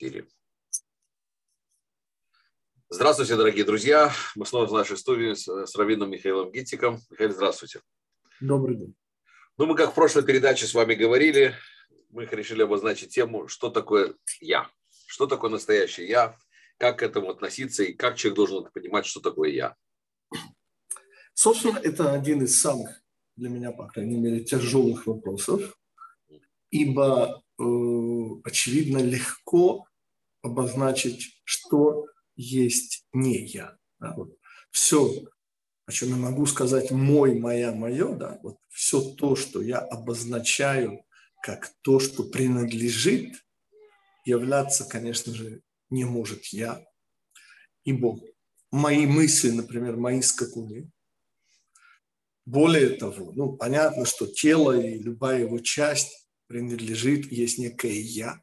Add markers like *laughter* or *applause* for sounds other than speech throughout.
эфире. Здравствуйте, дорогие друзья. Мы снова в нашей студии с, с Равином Михаилом Гитиком. Михаил, здравствуйте. Добрый день. Ну, мы как в прошлой передаче с вами говорили, мы решили обозначить тему, что такое «я». Что такое настоящее «я», как к этому относиться и как человек должен понимать, что такое «я». Собственно, это один из самых для меня, по крайней мере, тяжелых вопросов, ибо, э, очевидно, легко обозначить, что есть не я. Да, вот все, о чем я могу сказать мой, моя, мое, да, вот все то, что я обозначаю как то, что принадлежит, являться, конечно же, не может я, ибо мои мысли, например, мои скакуны, более того, ну, понятно, что тело и любая его часть принадлежит, есть некое «я».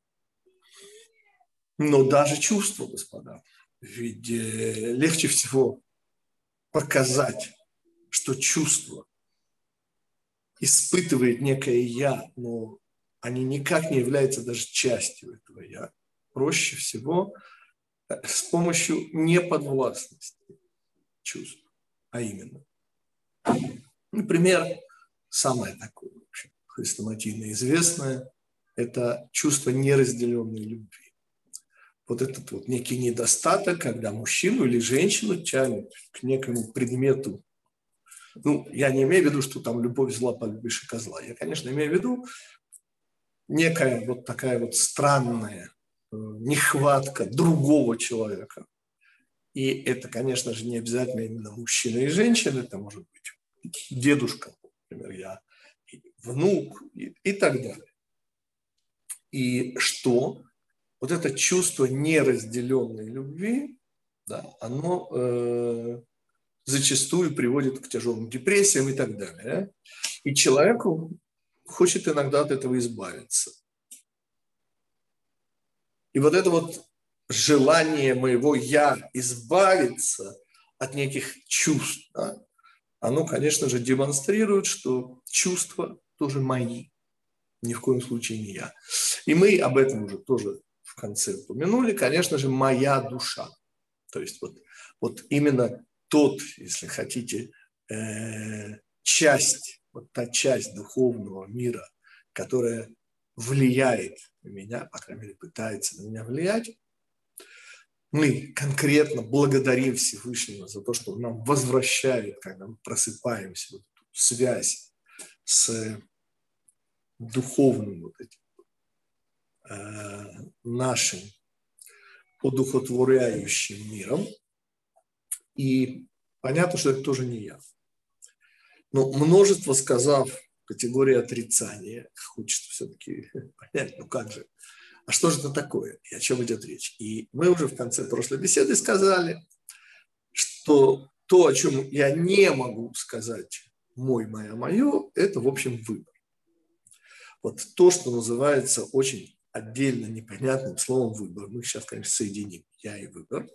Но даже чувство, господа, ведь э, легче всего показать, что чувство испытывает некое «я», но они никак не являются даже частью этого «я». Проще всего э, с помощью неподвластности чувств, а именно. Например, самое такое, в общем, известное – это чувство неразделенной любви вот этот вот некий недостаток, когда мужчину или женщину тянет к некому предмету. Ну, я не имею в виду, что там любовь зла выше козла. Я, конечно, имею в виду некая вот такая вот странная э, нехватка другого человека. И это, конечно же, не обязательно именно мужчина и женщина, это может быть дедушка, например, я, внук и, и так далее. И что вот это чувство неразделенной любви, да, оно э, зачастую приводит к тяжелым депрессиям и так далее. И человеку хочет иногда от этого избавиться. И вот это вот желание моего «я» избавиться от неких чувств, да, оно, конечно же, демонстрирует, что чувства тоже мои, ни в коем случае не я. И мы об этом уже тоже конце упомянули, конечно же, моя душа. То есть вот, вот именно тот, если хотите, э, часть, вот та часть духовного мира, которая влияет на меня, по крайней мере, пытается на меня влиять, мы конкретно благодарим Всевышнего за то, что он нам возвращает, когда мы просыпаемся, вот эту связь с духовным вот этим нашим одухотворяющим миром. И понятно, что это тоже не я. Но множество сказав категории отрицания, хочется все-таки *laughs* понять, ну как же, а что же это такое и о чем идет речь. И мы уже в конце прошлой беседы сказали, что то, о чем я не могу сказать мой, моя, мое, это, в общем, выбор. Вот то, что называется очень отдельно непонятным словом выбор. Мы сейчас, конечно, соединим я и выбор.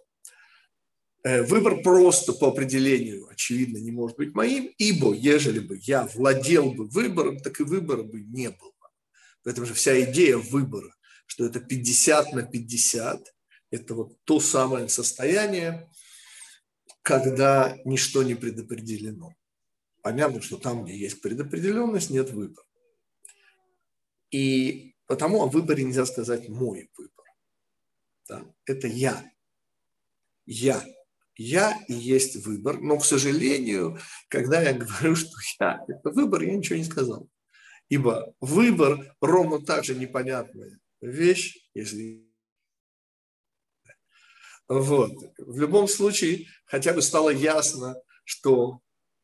Э, выбор просто по определению, очевидно, не может быть моим, ибо ежели бы я владел бы выбором, так и выбора бы не было. Поэтому же вся идея выбора, что это 50 на 50, это вот то самое состояние, когда ничто не предопределено. Понятно, что там, где есть предопределенность, нет выбора. И Потому о выборе нельзя сказать мой выбор. Да? Это я. Я. Я и есть выбор. Но, к сожалению, когда я *laughs* говорю, что я – это выбор, я ничего не сказал. Ибо выбор ровно так же непонятная вещь, если вот. В любом случае, хотя бы стало ясно, что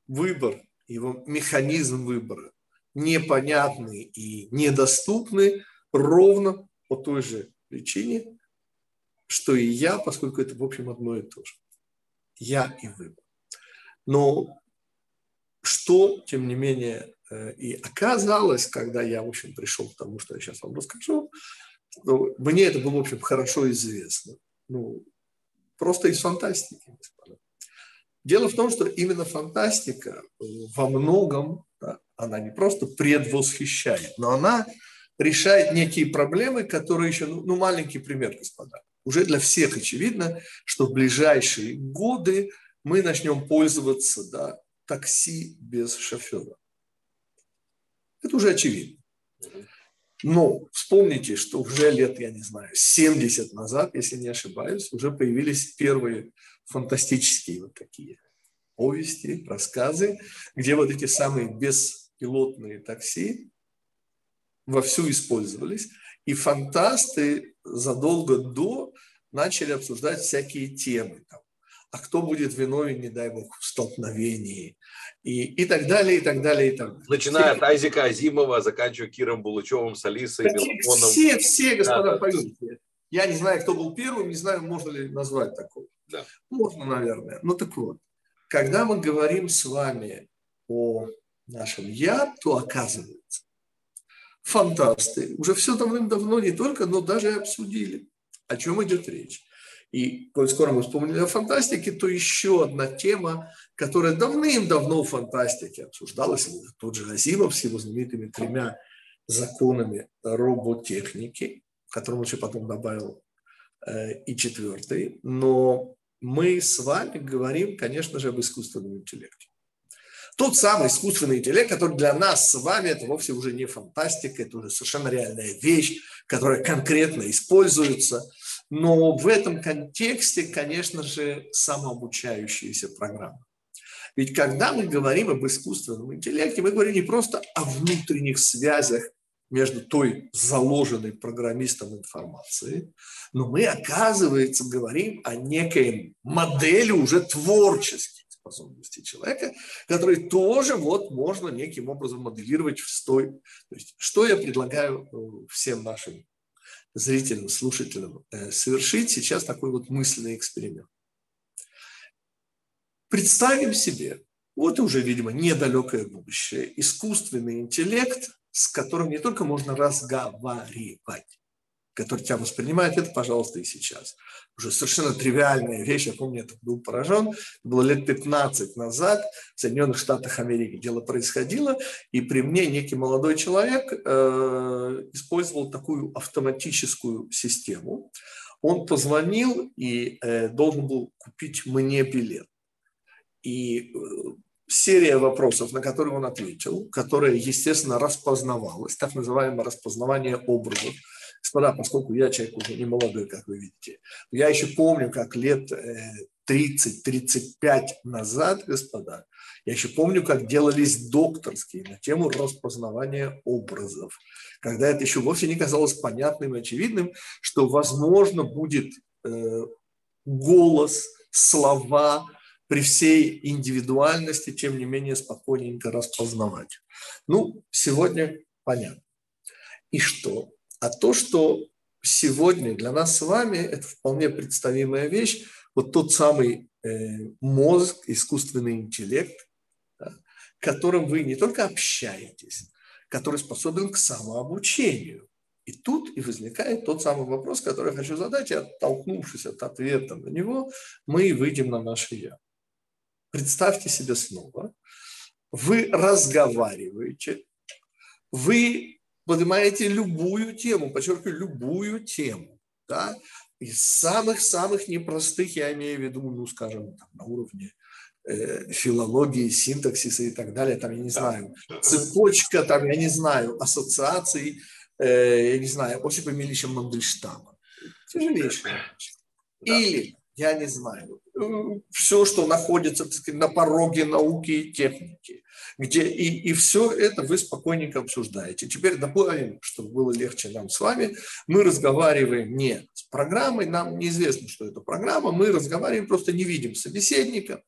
выбор, его механизм выбора непонятный и недоступный, ровно по той же причине, что и я, поскольку это, в общем, одно и то же. Я и выбор. Но что, тем не менее, э, и оказалось, когда я, в общем, пришел к тому, что я сейчас вам расскажу, что мне это было, в общем, хорошо известно. Ну, просто из фантастики. Дело в том, что именно фантастика во многом, она не просто предвосхищает, но она решает некие проблемы, которые еще, ну, ну маленький пример, господа. Уже для всех очевидно, что в ближайшие годы мы начнем пользоваться да, такси без шофера. Это уже очевидно. Но вспомните, что уже лет, я не знаю, 70 назад, если не ошибаюсь, уже появились первые фантастические вот такие повести, рассказы, где вот эти самые беспилотные такси вовсю использовались. И фантасты задолго до начали обсуждать всякие темы. Там, а кто будет виновен, не дай бог, в столкновении, и, и так далее, и так далее, и так далее. Начиная от Айзека Азимова, заканчивая Киром Булычевым, с Алисой, Мелконом. Все, все, господа, да, поверьте. Я не знаю, кто был первым, не знаю, можно ли назвать такого. Да. Можно, наверное. Ну так вот, когда мы говорим с вами о нашем «я», то оказывается, фантасты уже все давным-давно не только, но даже обсудили, о чем идет речь. И коль скоро мы вспомнили о фантастике, то еще одна тема, которая давным-давно в фантастике обсуждалась, тот же Азимов с его знаменитыми тремя законами роботехники, которому еще потом добавил э, и четвертый. Но мы с вами говорим, конечно же, об искусственном интеллекте. Тот самый искусственный интеллект, который для нас с вами, это вовсе уже не фантастика, это уже совершенно реальная вещь, которая конкретно используется – но в этом контексте, конечно же, самообучающиеся программы. Ведь когда мы говорим об искусственном интеллекте, мы говорим не просто о внутренних связях между той заложенной программистом информацией, но мы, оказывается, говорим о некой модели уже творческих способностей человека, который тоже вот можно неким образом моделировать в стой. То есть, что я предлагаю э, всем нашим зрителям, слушателям э, совершить сейчас такой вот мысленный эксперимент. Представим себе, вот уже, видимо, недалекое будущее, искусственный интеллект, с которым не только можно разговаривать, который тебя воспринимает, это, пожалуйста, и сейчас. Уже совершенно тривиальная вещь, я помню, это был поражен. Было лет 15 назад в Соединенных Штатах Америки дело происходило, и при мне некий молодой человек э, использовал такую автоматическую систему. Он позвонил и э, должен был купить мне билет. И э, серия вопросов, на которые он ответил, которая, естественно, распознавалась, так называемое распознавание образов, Господа, поскольку я человек уже не молодой, как вы видите, я еще помню, как лет 30-35 э, назад, господа, я еще помню, как делались докторские на тему распознавания образов, когда это еще вовсе не казалось понятным и очевидным, что возможно будет э, голос, слова при всей индивидуальности, тем не менее, спокойненько распознавать. Ну, сегодня понятно. И что? А то, что сегодня для нас с вами это вполне представимая вещь, вот тот самый э, мозг, искусственный интеллект, которым вы не только общаетесь, который способен к самообучению. И тут и возникает тот самый вопрос, который я хочу задать, и оттолкнувшись от ответа на него, мы выйдем на наше «я». Представьте себе снова, вы разговариваете, вы поднимаете любую тему, подчеркиваю, любую тему, да, из самых-самых непростых, я имею в виду, ну, скажем, там, на уровне э, филологии, синтаксиса и так далее, там, я не знаю, цепочка, там, я не знаю, ассоциаций, э, я не знаю, Осипа Милича Мандельштама. Тяжелейшая. Или, я не знаю, все, что находится сказать, на пороге науки и техники, где и, и все это вы спокойненько обсуждаете. Теперь добавим, чтобы было легче нам с вами, мы разговариваем не с программой, нам неизвестно, что это программа, мы разговариваем, просто не видим собеседника,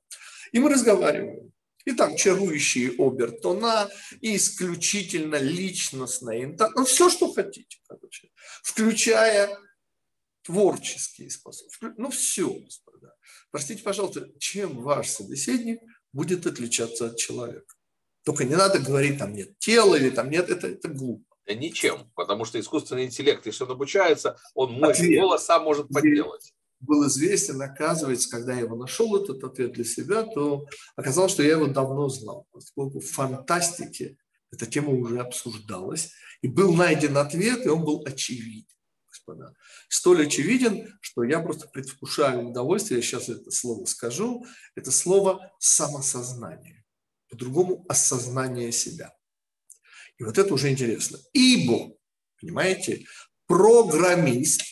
и мы разговариваем. И там чарующие обертона, и исключительно личностная интонация, ну все, что хотите, короче, включая творческие способы. Ну все, господа. Простите, пожалуйста, чем ваш собеседник будет отличаться от человека? Только не надо говорить, там нет тела или там нет, это, это глупо. Ничем, потому что искусственный интеллект, если он обучается, он мой ответ. голос сам может подделать. Был известен, оказывается, когда я его нашел, этот ответ для себя, то оказалось, что я его давно знал. Поскольку в фантастике Эта тема уже обсуждалась, и был найден ответ, и он был очевиден, господа. Столь очевиден, что я просто предвкушаю удовольствие, я сейчас это слово скажу, это слово самосознание, по-другому осознание себя. И вот это уже интересно. Ибо, понимаете, программист,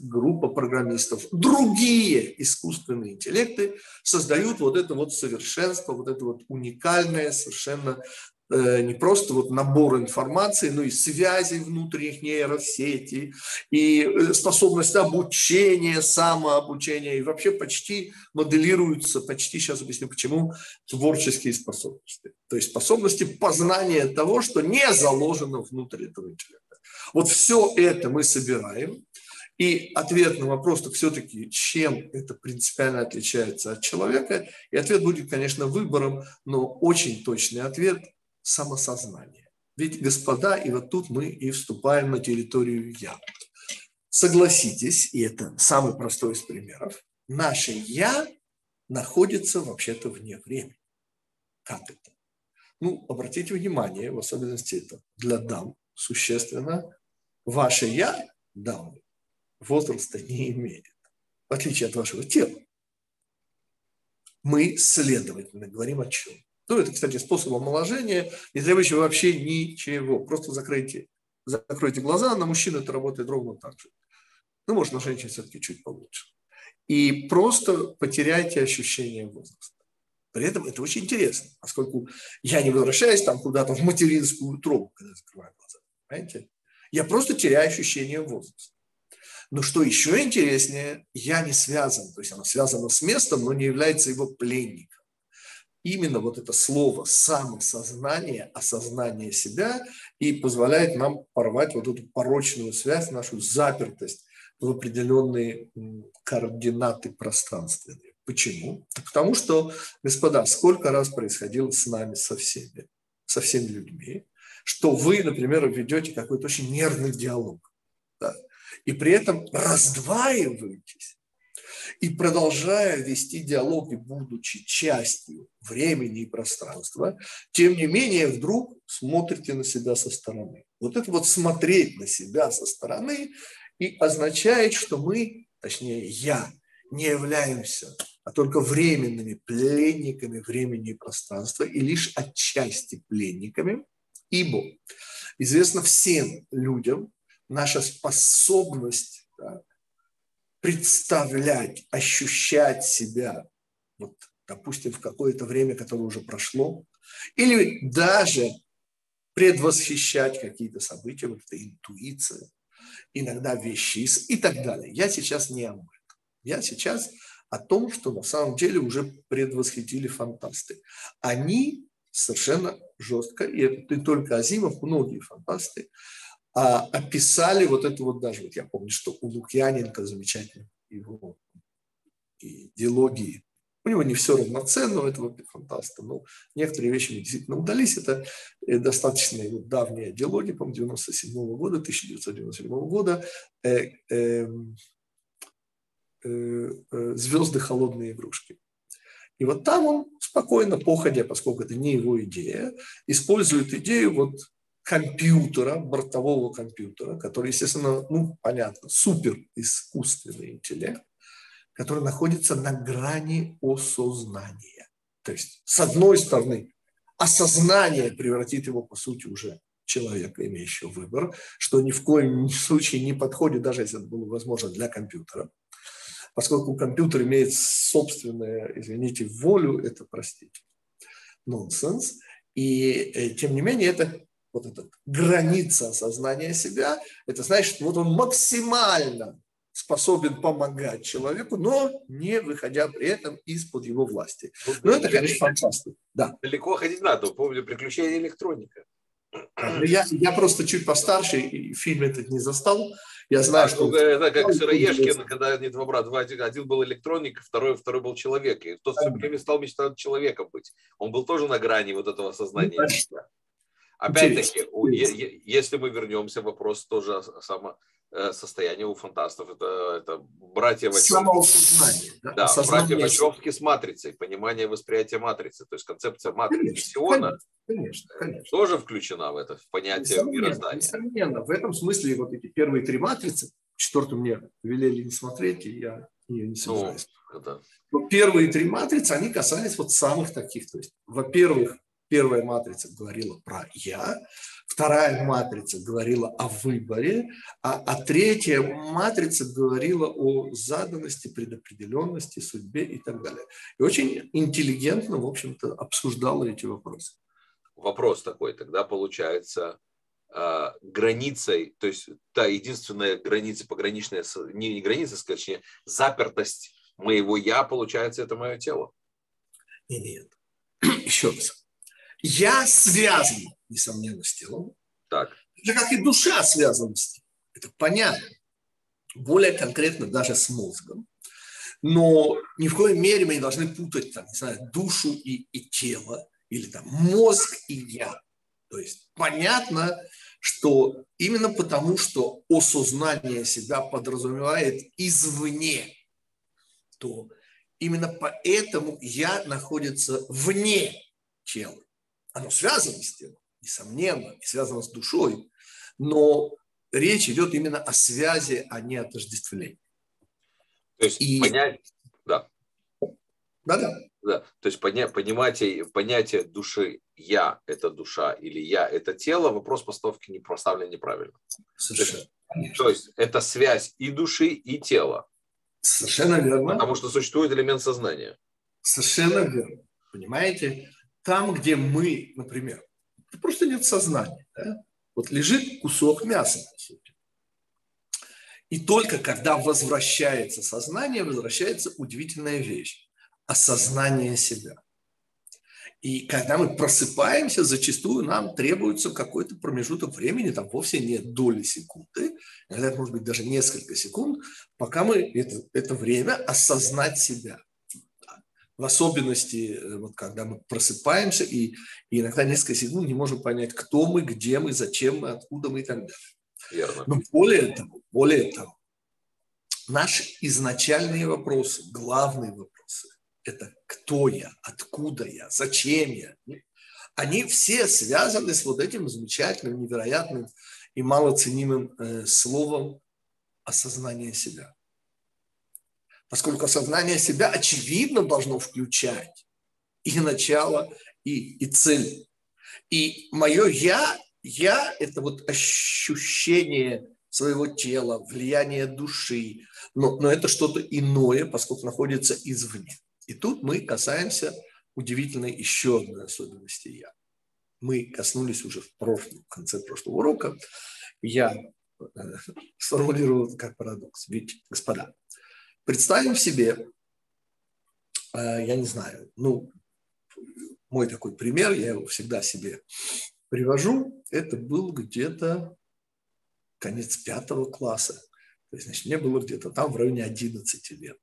группа программистов, другие искусственные интеллекты создают вот это вот совершенство, вот это вот уникальное, совершенно не просто вот набор информации, но и связи внутренних нейросетей, и э, способность обучения, самообучения, и вообще почти моделируются, почти сейчас объясню почему, творческие способности. То есть способности познания того, что не заложено внутрь этого интеллекта. Вот все это мы собираем, и ответ на вопрос, так все-таки, чем это принципиально отличается от человека, и ответ будет, конечно, выбором, но очень точный ответ – самосознание. Ведь, господа, и вот тут мы и вступаем на территорию «я». Согласитесь, и это самый простой из примеров, наше «я» находится вообще-то вне времени. Как это? Ну, обратите внимание, в особенности это для дам существенно, ваше «я», дамы, возраста не имеет, в отличие от вашего тела. Мы, следовательно, говорим о чем? Ну, это, кстати, способ омоложения, не требующий вообще ничего. Просто закройте, закройте глаза, на мужчину это работает ровно так же. Ну, может, на женщин все-таки чуть получше. И просто потеряйте ощущение возраста. При этом это очень интересно, поскольку я не возвращаюсь там куда-то в материнскую трубу, когда закрываю глаза. Понимаете? Я просто теряю ощущение возраста. Но что еще интереснее, я не связан, то есть оно связано с местом, но не является его пленником именно вот это слово самосознание, осознание себя и позволяет нам порвать вот эту порочную связь, нашу запертость в определенные координаты пространственные. Почему? Потому что, господа, сколько раз происходило с нами, со всеми, со всеми людьми, что вы, например, ведете какой-то очень нервный диалог, да, и при этом раздваиваетесь и продолжая вести диалоги, будучи частью времени и пространства, тем не менее вдруг смотрите на себя со стороны. Вот это вот смотреть на себя со стороны и означает, что мы, точнее я, не являемся, а только временными пленниками времени и пространства и лишь отчасти пленниками, ибо известно всем людям наша способность да, представлять, ощущать себя, вот, допустим, в какое-то время, которое уже прошло, или даже предвосхищать какие-то события, вот это интуиция, иногда вещи и так далее. Я сейчас не об этом. Я сейчас о том, что на самом деле уже предвосхитили фантасты. Они совершенно жестко, и это не только Азимов, многие фантасты, а, описали вот это вот даже, вот я помню, что у Лукьяненко замечательно его идеологии, у него не все равноценно, у этого фантаста, но некоторые вещи мне действительно удались. Это э, достаточно вот давняя идеология, по-моему, 97 -го года, 1997 -го года, э, эм, э, э, «Звезды холодные игрушки». И вот там он спокойно, походя, поскольку это не его идея, использует идею вот компьютера, бортового компьютера, который, естественно, ну, понятно, супер искусственный интеллект, который находится на грани осознания. То есть, с одной стороны, осознание превратит его, по сути, уже человека, имеющего выбор, что ни в коем *laughs* случае не подходит, даже если это было возможно для компьютера. Поскольку компьютер имеет собственную, извините, волю, это, простите, нонсенс. И, э, тем не менее, это вот эта граница осознания себя, это значит, вот он максимально способен помогать человеку, но не выходя при этом из-под его власти. Ну, ну это, конечно, фантастика. Да. Далеко ходить надо. Помню, приключения электроника. Я, я просто чуть постарше, и фильм этот не застал. Я знаю, а, что... Это как Сыроежкин, когда они два брата. Один, один был электроник, второй, второй был человек. И тот все время стал мечтать человеком быть. Он был тоже на грани вот этого сознания. Ну, Опять-таки, если мы вернемся, вопрос тоже само, э, состояние у фантастов. Это, это братья Вачовски. Да, да братья Вачовски с матрицей, понимание восприятия матрицы. То есть концепция матрицы Сиона конечно, конечно. тоже включена в это, в понятие несомненно, мироздания. Несомненно. В этом смысле вот эти первые три матрицы, четвертую мне велели не смотреть, и я ее не собираюсь. Ну, это... Но первые три матрицы, они касались вот самых таких. То есть, во-первых, Первая матрица говорила про «я», вторая матрица говорила о выборе, а, а третья матрица говорила о заданности, предопределенности, судьбе и так далее. И очень интеллигентно, в общем-то, обсуждала эти вопросы. Вопрос такой, тогда получается, а, границей, то есть та единственная граница, пограничная, не, не граница, скорее, запертость моего «я», получается, это мое тело. Нет. Еще раз. Я связан, несомненно, с телом. Так. Это как и душа связана с телом. Это понятно. Более конкретно даже с мозгом. Но ни в коей мере мы не должны путать там, не знаю, душу и, и тело, или там мозг и я. То есть понятно, что именно потому, что осознание себя подразумевает извне, то именно поэтому я находится вне тела оно связано с тем, несомненно, и связано с душой, но речь идет именно о связи, а не отождествлении. То есть и... понять, да. Да-да. Да, то есть поня, понятие, понятие души «я» – это душа или «я» – это тело, вопрос постановки не поставлен неправильно. Совершенно. То есть, то есть это связь и души, и тела. Совершенно верно. Потому что существует элемент сознания. Совершенно верно. Понимаете? Там, где мы, например, просто нет сознания, да? вот лежит кусок мяса, по сути. И только когда возвращается сознание, возвращается удивительная вещь – осознание себя. И когда мы просыпаемся, зачастую нам требуется какой-то промежуток времени, там вовсе не доли секунды, иногда может быть даже несколько секунд, пока мы это, это время осознать себя в особенности, э, вот когда мы просыпаемся и, и иногда несколько секунд не можем понять, кто мы, где мы, зачем мы, откуда мы и так далее. Верно. Но более того, более того, наши изначальные вопросы, главные вопросы, это кто я, откуда я, зачем я, они все связаны с вот этим замечательным, невероятным и малоценимым э, словом осознание себя поскольку осознание себя, очевидно, должно включать и начало, и, и цель. И мое «я», «я» – это вот ощущение своего тела, влияние души, но, но это что-то иное, поскольку находится извне. И тут мы касаемся удивительной еще одной особенности «я». Мы коснулись уже в прошлом, в конце прошлого урока. Я э, сформулировал как парадокс. Ведь, господа, Представим себе, э, я не знаю, ну, мой такой пример, я его всегда себе привожу, это был где-то конец пятого класса. То есть, значит, мне было где-то там в районе 11 лет,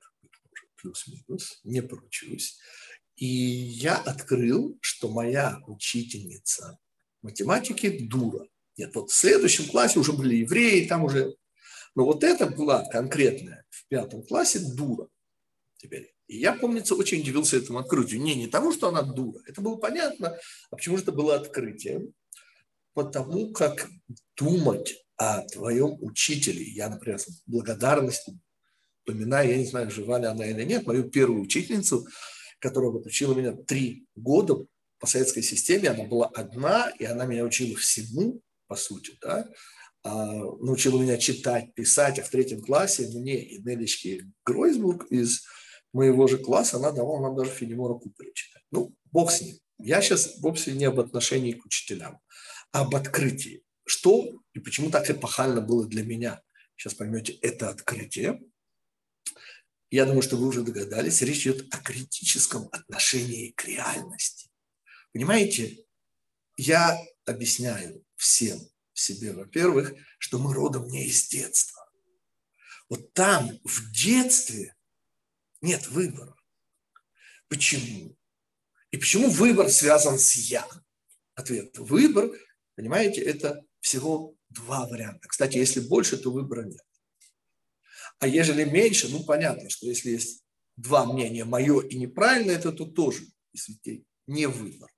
плюс-минус, не поручусь. И я открыл, что моя учительница математики дура. Нет, вот в следующем классе уже были евреи, там уже но вот это была конкретная в пятом классе дура теперь. И я, помнится, очень удивился этому открытию. Не, не тому, что она дура. Это было понятно. А почему же это было открытием? Потому как думать о твоем учителе. Я, например, с благодарностью вспоминаю, я не знаю, жива ли она или нет, мою первую учительницу, которая вот меня три года по советской системе. Она была одна, и она меня учила всему, по сути, да, а, научила меня читать, писать, а в третьем классе мне и Нелечке Гройсбург из моего же класса, она давала нам даже Фенемора Купера читать. Ну, бог с ним. Я сейчас вовсе не об отношении к учителям, а об открытии. Что и почему так эпохально было для меня, сейчас поймете, это открытие. Я думаю, что вы уже догадались, речь идет о критическом отношении к реальности. Понимаете, я объясняю всем, себе, во-первых, что мы родом не из детства. Вот там, в детстве, нет выбора. Почему? И почему выбор связан с «я»? Ответ. Выбор, понимаете, это всего два варианта. Кстати, если больше, то выбора нет. А ежели меньше, ну понятно, что если есть два мнения, мое и неправильное, это то тоже, если не выбор.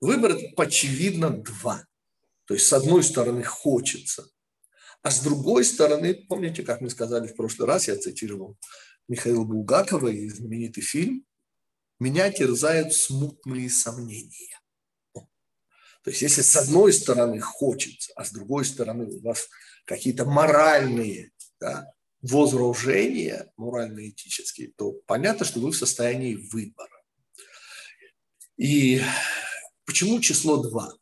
Выбор это очевидно два. То есть с одной стороны хочется, а с другой стороны, помните, как мы сказали в прошлый раз, я цитировал Михаила Булгакова и знаменитый фильм «Меня терзают смутные сомнения». То есть если с одной стороны хочется, а с другой стороны у вас какие-то моральные да, возражения, морально-этические, то понятно, что вы в состоянии выбора. И почему число 2?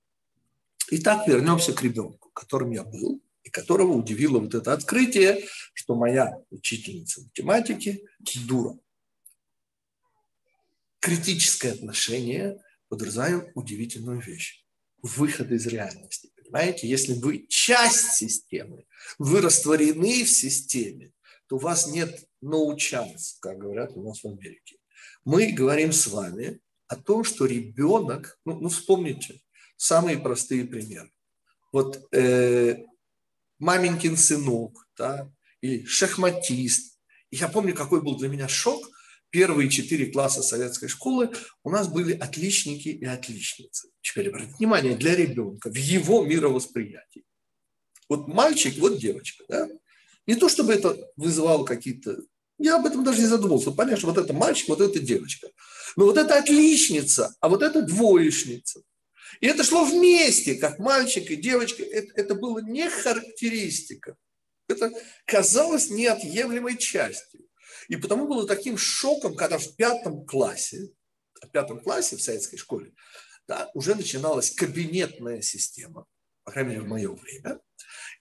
Итак, вернемся к ребенку, которым я был, и которого удивило вот это открытие, что моя учительница математики дура. Критическое отношение подразумевает удивительную вещь. Выход из реальности. Понимаете, если вы часть системы, вы растворены в системе, то у вас нет no chance, как говорят у нас в Америке. Мы говорим с вами о том, что ребенок, ну, ну вспомните, самые простые примеры. Вот э, маменькин сынок, да, или шахматист. Я помню, какой был для меня шок. Первые четыре класса советской школы у нас были отличники и отличницы. Теперь обратите внимание, для ребенка, в его мировосприятии. Вот мальчик, вот девочка. Да? Не то, чтобы это вызывало какие-то... Я об этом даже не задумывался. Понятно, что вот это мальчик, вот это девочка. Но вот это отличница, а вот это двоечница. И это шло вместе, как мальчик и девочка. Это, это было не характеристика. Это казалось неотъемлемой частью. И потому было таким шоком, когда в пятом классе, в пятом классе в советской школе, да, уже начиналась кабинетная система, по крайней мере, в мое время.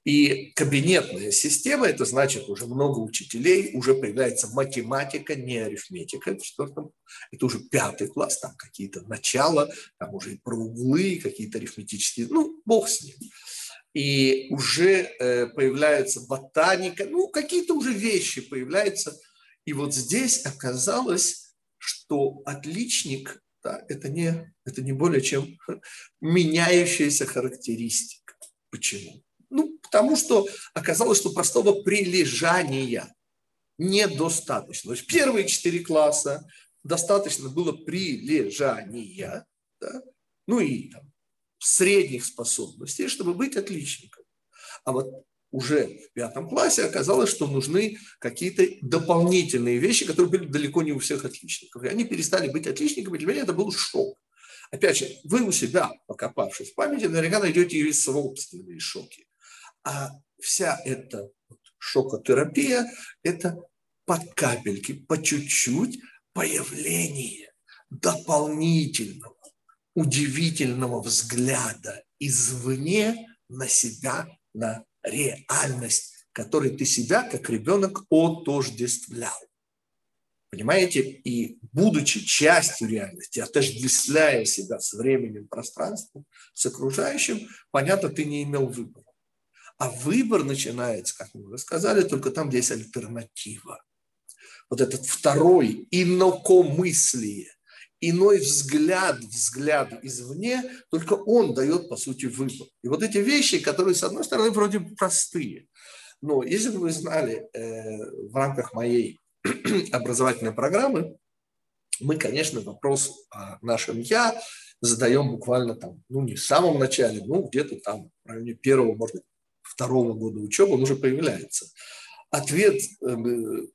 И кабинетная система, это значит уже много учителей, уже появляется математика, не арифметика. В четвертом, это уже пятый класс, там какие-то начала, там уже и про углы, какие-то арифметические, ну, бог с ним. И уже э, появляется ботаника, ну, какие-то уже вещи появляются. И вот здесь оказалось, что отличник да, это, не, это не более чем *laughs* меняющаяся характеристика. Почему? Ну, потому что оказалось, что простого прилежания недостаточно. То есть первые четыре класса достаточно было прилежания, да? ну и там, средних способностей, чтобы быть отличником. А вот уже в пятом классе оказалось, что нужны какие-то дополнительные вещи, которые были далеко не у всех отличников. И они перестали быть отличниками. Для меня это был шок. Опять же, вы у себя, покопавшись в памяти, наверняка найдете и собственные шоки. А вся эта шокотерапия – это по капельке, по чуть-чуть появление дополнительного, удивительного взгляда извне на себя, на реальность, которой ты себя как ребенок отождествлял. Понимаете? И будучи частью реальности, отождествляя себя с временем, пространством, с окружающим, понятно, ты не имел выбора. А выбор начинается, как мы уже сказали, только там, где есть альтернатива. Вот этот второй инокомыслие, иной взгляд, взгляд извне, только он дает, по сути, выбор. И вот эти вещи, которые, с одной стороны, вроде простые, но если бы вы знали, э, в рамках моей *clears throat* образовательной программы, мы, конечно, вопрос о нашем «я» задаем буквально там, ну, не в самом начале, ну, где-то там в районе первого, может быть, второго года учебы он уже появляется. Ответ, э,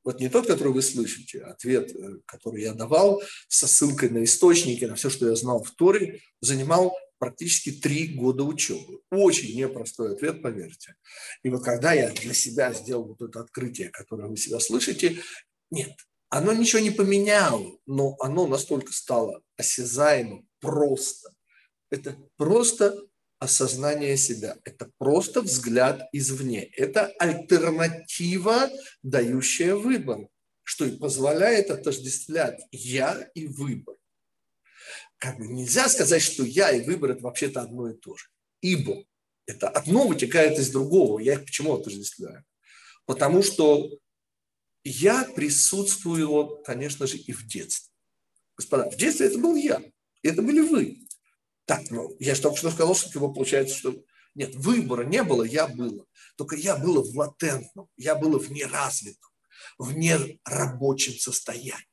вот не тот, который вы слышите, ответ, э, который я давал со ссылкой на источники, на все, что я знал в Торе, занимал практически три года учебы. Очень непростой ответ, поверьте. И вот когда я для себя сделал вот это открытие, которое вы себя слышите, нет, оно ничего не поменяло, но оно настолько стало осязаемым, просто. Это просто осознание себя. Это просто взгляд извне. Это альтернатива, дающая выбор, что и позволяет отождествлять я и выбор. Как бы нельзя сказать, что я и выбор – это вообще-то одно и то же. Ибо это одно вытекает из другого. Я их почему отождествляю? Потому что я присутствую, конечно же, и в детстве. Господа, в детстве это был я, это были вы. Так, ну, я же только что сказал, что его получается, что Нет, выбора не было, я было. Только я было в латентном, я было в неразвитом, в нерабочем состоянии.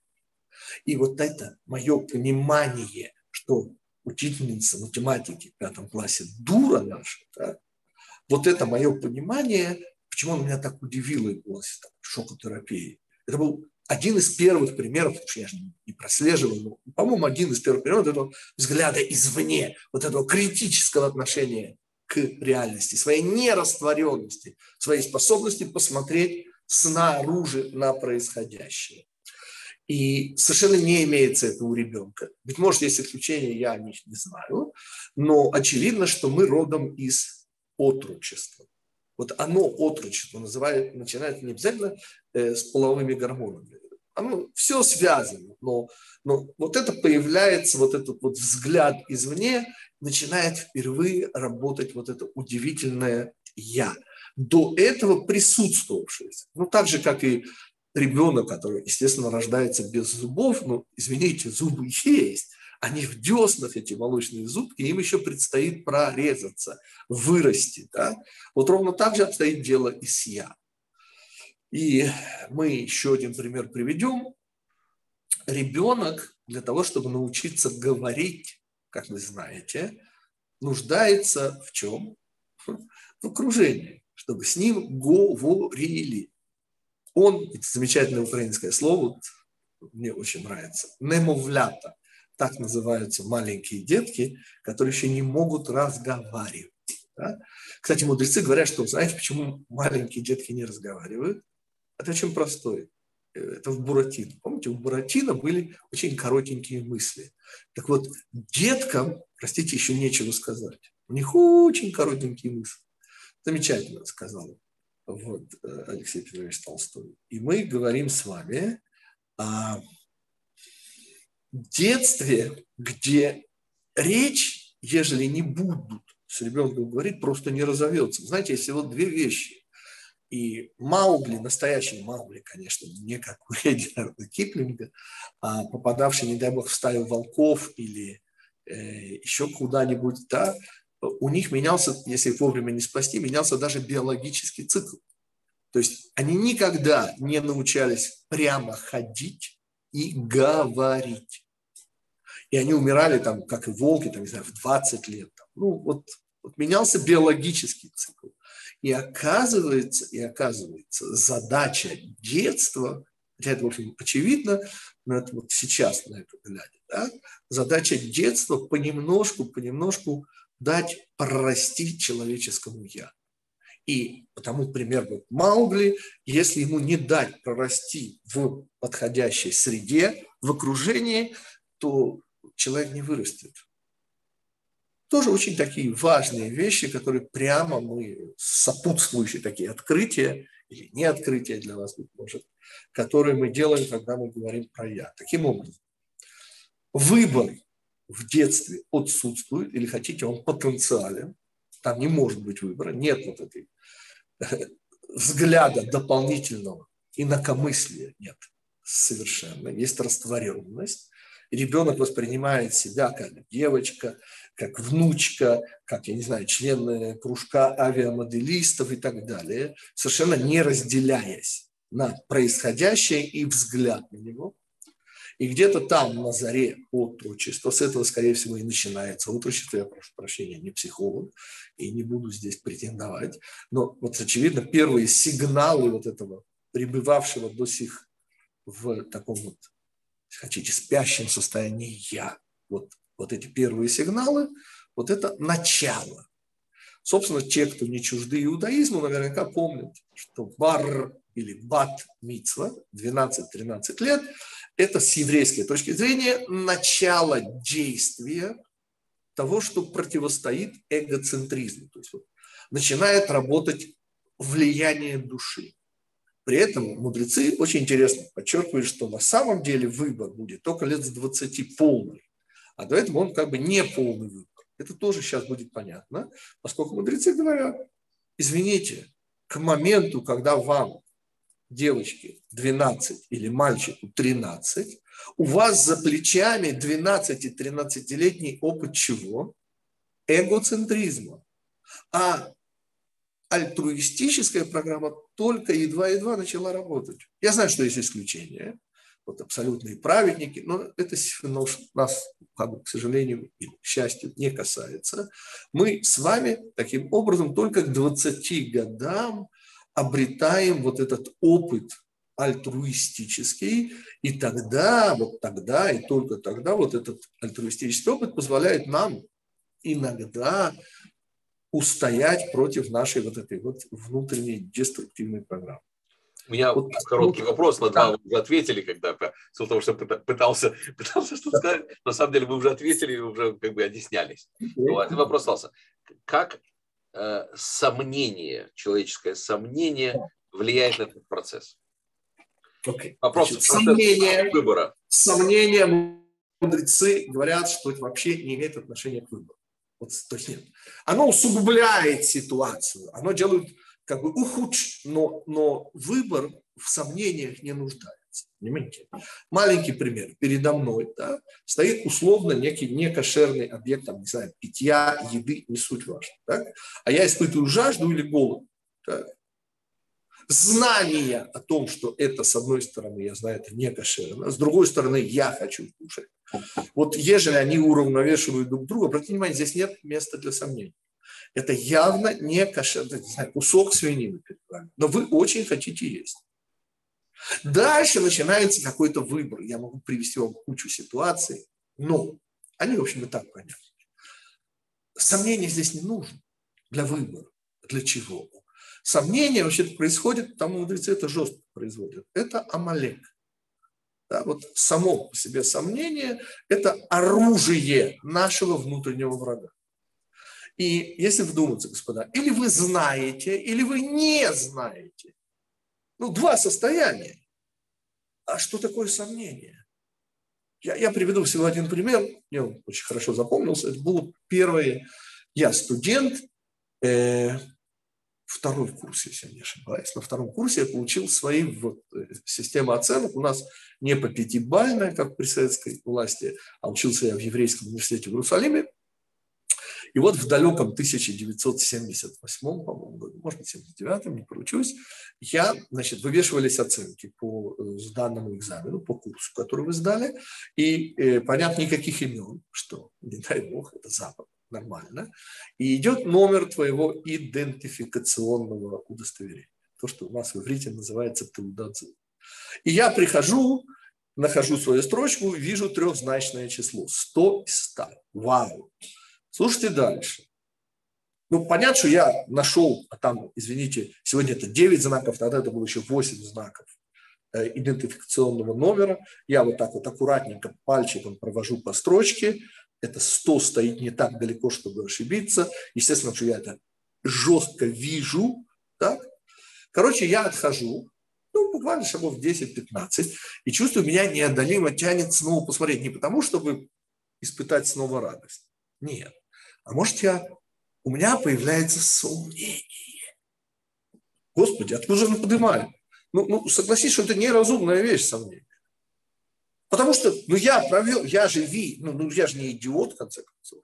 И вот это мое понимание, что учительница математики в пятом классе дура наша, да, вот это мое понимание, почему она меня так удивила и была шокотерапии. Это был один из первых примеров, потому я же не прослеживал, но, по-моему, один из первых примеров этого взгляда извне, вот этого критического отношения к реальности, своей нерастворенности, своей способности посмотреть снаружи на происходящее. И совершенно не имеется это у ребенка. Быть может, есть исключения, я о них не знаю, но очевидно, что мы родом из отрочества. Вот оно отрочество называют, начинает не обязательно э, с половыми гормонами. Оно все связано, но, но вот это появляется, вот этот вот взгляд извне, начинает впервые работать вот это удивительное «я», до этого присутствовавшее. Ну, так же, как и ребенок, который, естественно, рождается без зубов, ну, извините, зубы есть, они в деснах, эти молочные зубки, им еще предстоит прорезаться, вырасти. Да? Вот ровно так же обстоит дело и с «я». И мы еще один пример приведем. Ребенок для того, чтобы научиться говорить, как вы знаете, нуждается в чем? В окружении, чтобы с ним говорили. Он, это замечательное украинское слово, мне очень нравится, немовлята. Так называются маленькие детки, которые еще не могут разговаривать. Да? Кстати, мудрецы говорят, что знаете, почему маленькие детки не разговаривают? Это очень простое. Это в Буратино. Помните, у Буратино были очень коротенькие мысли. Так вот, деткам, простите, еще нечего сказать. У них очень коротенькие мысли. Замечательно сказал вот, э, Алексей Петрович Толстой. И мы говорим с вами о детстве, где речь, ежели не будут с ребенком говорить, просто не разовьется. Знаете, есть вот две вещи. И Маугли, настоящий Маугли, конечно, не как у Эдиарда Киплинга, а попадавший, не дай бог, в стаю волков или э, еще куда-нибудь, да, у них менялся, если вовремя не спасти, менялся даже биологический цикл. То есть они никогда не научались прямо ходить и говорить. И они умирали там, как и волки, там, не знаю, в 20 лет. Там. Ну, вот, вот менялся биологический цикл. И оказывается, и оказывается, задача детства, хотя это, в общем, очевидно, но это вот сейчас на это глядя, да, задача детства понемножку, понемножку дать прорасти человеческому «я». И потому пример вот Маугли, если ему не дать прорасти в подходящей среде, в окружении, то человек не вырастет. Тоже очень такие важные вещи, которые прямо мы, сопутствующие такие открытия, или не открытия для вас, быть может, которые мы делаем, когда мы говорим про «я». Таким образом, выбор в детстве отсутствует, или хотите, он потенциален, там не может быть выбора, нет вот этой э, взгляда дополнительного, инакомыслия. Нет. Совершенно, есть растворенность, ребенок воспринимает себя как девочка, как внучка, как, я не знаю, член кружка авиамоделистов и так далее, совершенно не разделяясь на происходящее и взгляд на него. И где-то там, на заре отрочества, с этого, скорее всего, и начинается отрочество, я прошу прощения, не психолог, и не буду здесь претендовать, но вот, очевидно, первые сигналы вот этого пребывавшего до сих в таком вот хотите, спящем состоянии «я». Вот, вот эти первые сигналы, вот это начало. Собственно, те, кто не чужды иудаизму, наверняка помнят, что бар или бат мицва 12-13 лет – это с еврейской точки зрения начало действия того, что противостоит эгоцентризму. То есть вот, начинает работать влияние души. При этом мудрецы очень интересно подчеркивают, что на самом деле выбор будет только лет с 20 полный, а до этого он как бы не полный выбор. Это тоже сейчас будет понятно, поскольку мудрецы говорят, извините, к моменту, когда вам, девочки, 12 или мальчику 13, у вас за плечами 12-13-летний опыт чего? Эгоцентризма. А альтруистическая программа только едва-едва начала работать. Я знаю, что есть исключения, вот абсолютные праведники, но это нас, как к сожалению и к счастью, не касается. Мы с вами таким образом только к 20 годам обретаем вот этот опыт альтруистический, и тогда, вот тогда и только тогда вот этот альтруистический опыт позволяет нам иногда устоять против нашей вот этой вот внутренней деструктивной программы. У меня вот, короткий вот, вопрос, на два да. вы уже ответили, когда, с того, что пытался, *laughs* пытался что-то сказать. На самом деле вы уже ответили и уже как бы объяснялись. Но один вопрос остался. Как э, сомнение, человеческое сомнение влияет на этот процесс? Okay. Вопрос Значит, сомнение, выбора. Сомнение мудрецы говорят, что это вообще не имеет отношения к выбору. Вот, то есть нет. Оно усугубляет ситуацию, оно делает как бы ухудш, но, но выбор в сомнениях не нуждается. Понимаете? Маленький пример. Передо мной да, стоит условно некий некошерный объект, там, не знаю, питья, еды, не суть важно. Так? А я испытываю жажду или голод. Так? Знание о том, что это, с одной стороны, я знаю, это не кошерно, с другой стороны, я хочу кушать. Вот ежели они уравновешивают друг друга, обратите внимание, здесь нет места для сомнений. Это явно не кошерно, не знаю, кусок свинины но вы очень хотите есть. Дальше начинается какой-то выбор. Я могу привести вам кучу ситуаций, но они, в общем, и так понятны. Сомнения здесь не нужно для выбора. Для чего? Сомнение вообще происходит, там мудрецы это жестко производят. Это Амалек. Да, вот само по себе сомнение – это оружие нашего внутреннего врага. И если вдуматься, господа, или вы знаете, или вы не знаете. Ну, два состояния. А что такое сомнение? Я, я приведу всего один пример. Мне он очень хорошо запомнился. Это было первое. Я студент, э, второй курс, если я не ошибаюсь. На втором курсе я получил свои вот, э, системы оценок. У нас не по пятибалльная, как при советской власти, а учился я в Еврейском университете в Иерусалиме. И вот в далеком 1978, по-моему, году, может быть, 79 не поручусь, я, значит, вывешивались оценки по э, сданному экзамену, по курсу, который вы сдали, и, э, понятно, никаких имен, что, не дай бог, это Запад нормально, и идет номер твоего идентификационного удостоверения. То, что у нас в иврите называется теудадзу. И я прихожу, нахожу свою строчку, вижу трехзначное число. 100 из 100. Вау. Слушайте дальше. Ну, понятно, что я нашел, а там, извините, сегодня это 9 знаков, тогда это было еще 8 знаков э, идентификационного номера. Я вот так вот аккуратненько пальчиком провожу по строчке, это 100 стоит не так далеко, чтобы ошибиться. Естественно, что я это жестко вижу. Так? Короче, я отхожу, ну, буквально шагов 10-15, и чувствую, меня неодолимо тянет снова посмотреть. Не потому, чтобы испытать снова радость. Нет. А может, я, у меня появляется сомнение. Господи, откуда же оно поднимает? Ну, ну, согласись, что это неразумная вещь, сомнение. Потому что, ну я провел, я же ви, ну, ну я же не идиот, в конце концов.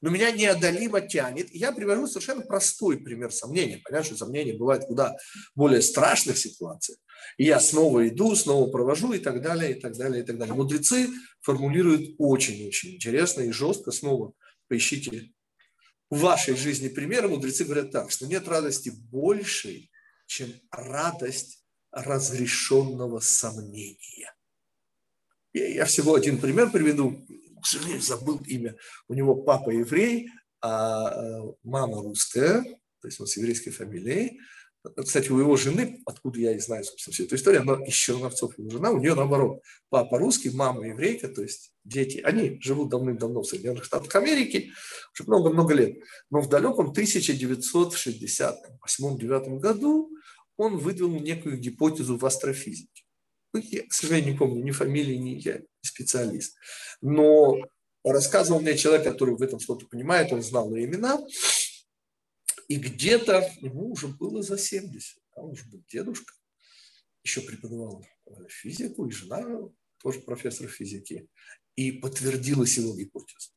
Но меня неодолимо тянет. И я привожу совершенно простой пример сомнения. Понятно, что сомнения бывают куда более страшных ситуациях. И я снова иду, снова провожу и так далее, и так далее, и так далее. Мудрецы формулируют очень-очень интересно и жестко. Снова поищите в вашей жизни примеры. Мудрецы говорят так, что нет радости большей, чем радость разрешенного сомнения. Я всего один пример приведу. К сожалению, забыл имя. У него папа еврей, а э, мама русская, то есть он с еврейской фамилией. Кстати, у его жены, откуда я и знаю, собственно, всю эту историю, она из Черновцов, его жена, у нее наоборот. Папа русский, мама еврейка, то есть дети. Они живут давным-давно в Соединенных Штатах Америки, уже много-много лет. Но в далеком 1968-1969 году он выдвинул некую гипотезу в астрофизике. Ну, я, к сожалению, не помню ни фамилии, ни я не специалист. Но рассказывал мне человек, который в этом что-то понимает, он знал и имена. И где-то ему уже было за 70, а он уже был дедушка, еще преподавал физику, и жена тоже профессор физики. И подтвердилась его гипотеза.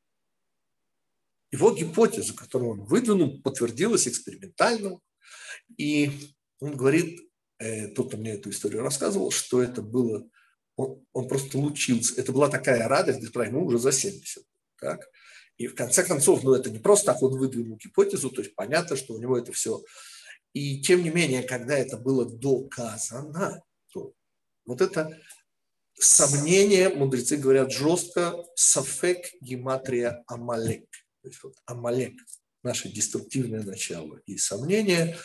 его гипотеза, которую он выдвинул, подтвердилась экспериментально. И он говорит, э, тот, кто мне эту историю рассказывал, что это было, он, он просто лучился. Это была такая радость, для ему уже за 70. Так? И в конце концов, ну это не просто так он выдвинул гипотезу, то есть понятно, что у него это все. И тем не менее, когда это было доказано, то вот это сомнение, мудрецы говорят жестко, сафек гематрия амалек. То есть вот амалек, наше деструктивное начало и сомнение.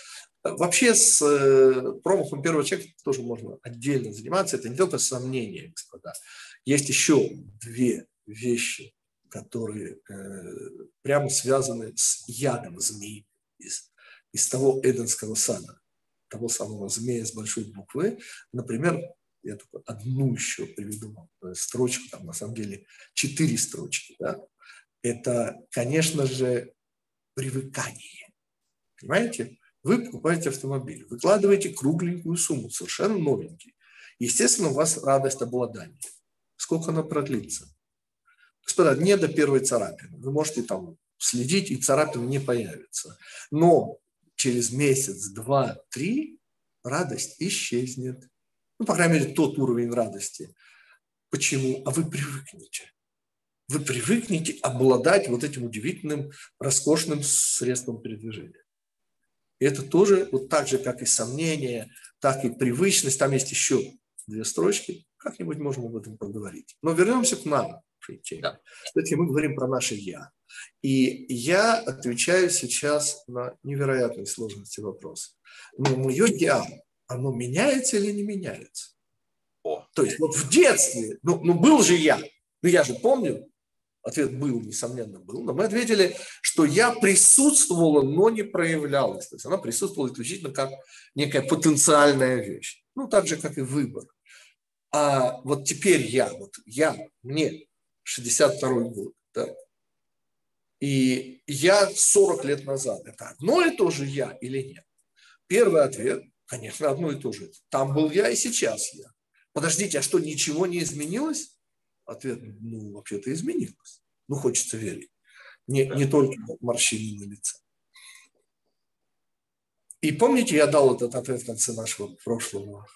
Вообще с э, промахом первого человека тоже можно отдельно заниматься. Это не только сомнение, господа. Есть еще две вещи, которые э, прямо связаны с ядом змеи из, из того Эденского сада, того самого змея с большой буквы. Например, я только одну еще приведу э, строчку, там на самом деле четыре строчки. Да? Это, конечно же, привыкание. Понимаете? Вы покупаете автомобиль, выкладываете кругленькую сумму, совершенно новенький. Естественно, у вас радость обладания. Сколько она продлится? Господа, не до первой царапины. Вы можете там следить, и царапин не появится. Но через месяц, два, три радость исчезнет. Ну, по крайней мере, тот уровень радости. Почему? А вы привыкнете. Вы привыкнете обладать вот этим удивительным, роскошным средством передвижения. И это тоже, вот так же, как и сомнение, так и привычность. Там есть еще две строчки. Как-нибудь можем об этом поговорить. Но вернемся к нам. Да. Кстати, мы говорим про наше «я». И я отвечаю сейчас на невероятные сложности вопроса. Но мое «я», оно меняется или не меняется? О. То есть вот в детстве, ну, ну был же я, ну я же помню, Ответ был, несомненно, был. Но мы ответили, что я присутствовала, но не проявлялась. То есть она присутствовала исключительно как некая потенциальная вещь. Ну, так же, как и выбор. А вот теперь я, вот я, мне 62 год, да, и я 40 лет назад. Это одно и то же я или нет? Первый ответ, конечно, одно и то же. Там был я и сейчас я. Подождите, а что, ничего не изменилось? Ответ, ну, вообще-то изменилось. Ну, хочется верить. Не, не только морщины на лице. И помните, я дал этот ответ в конце нашего прошлого,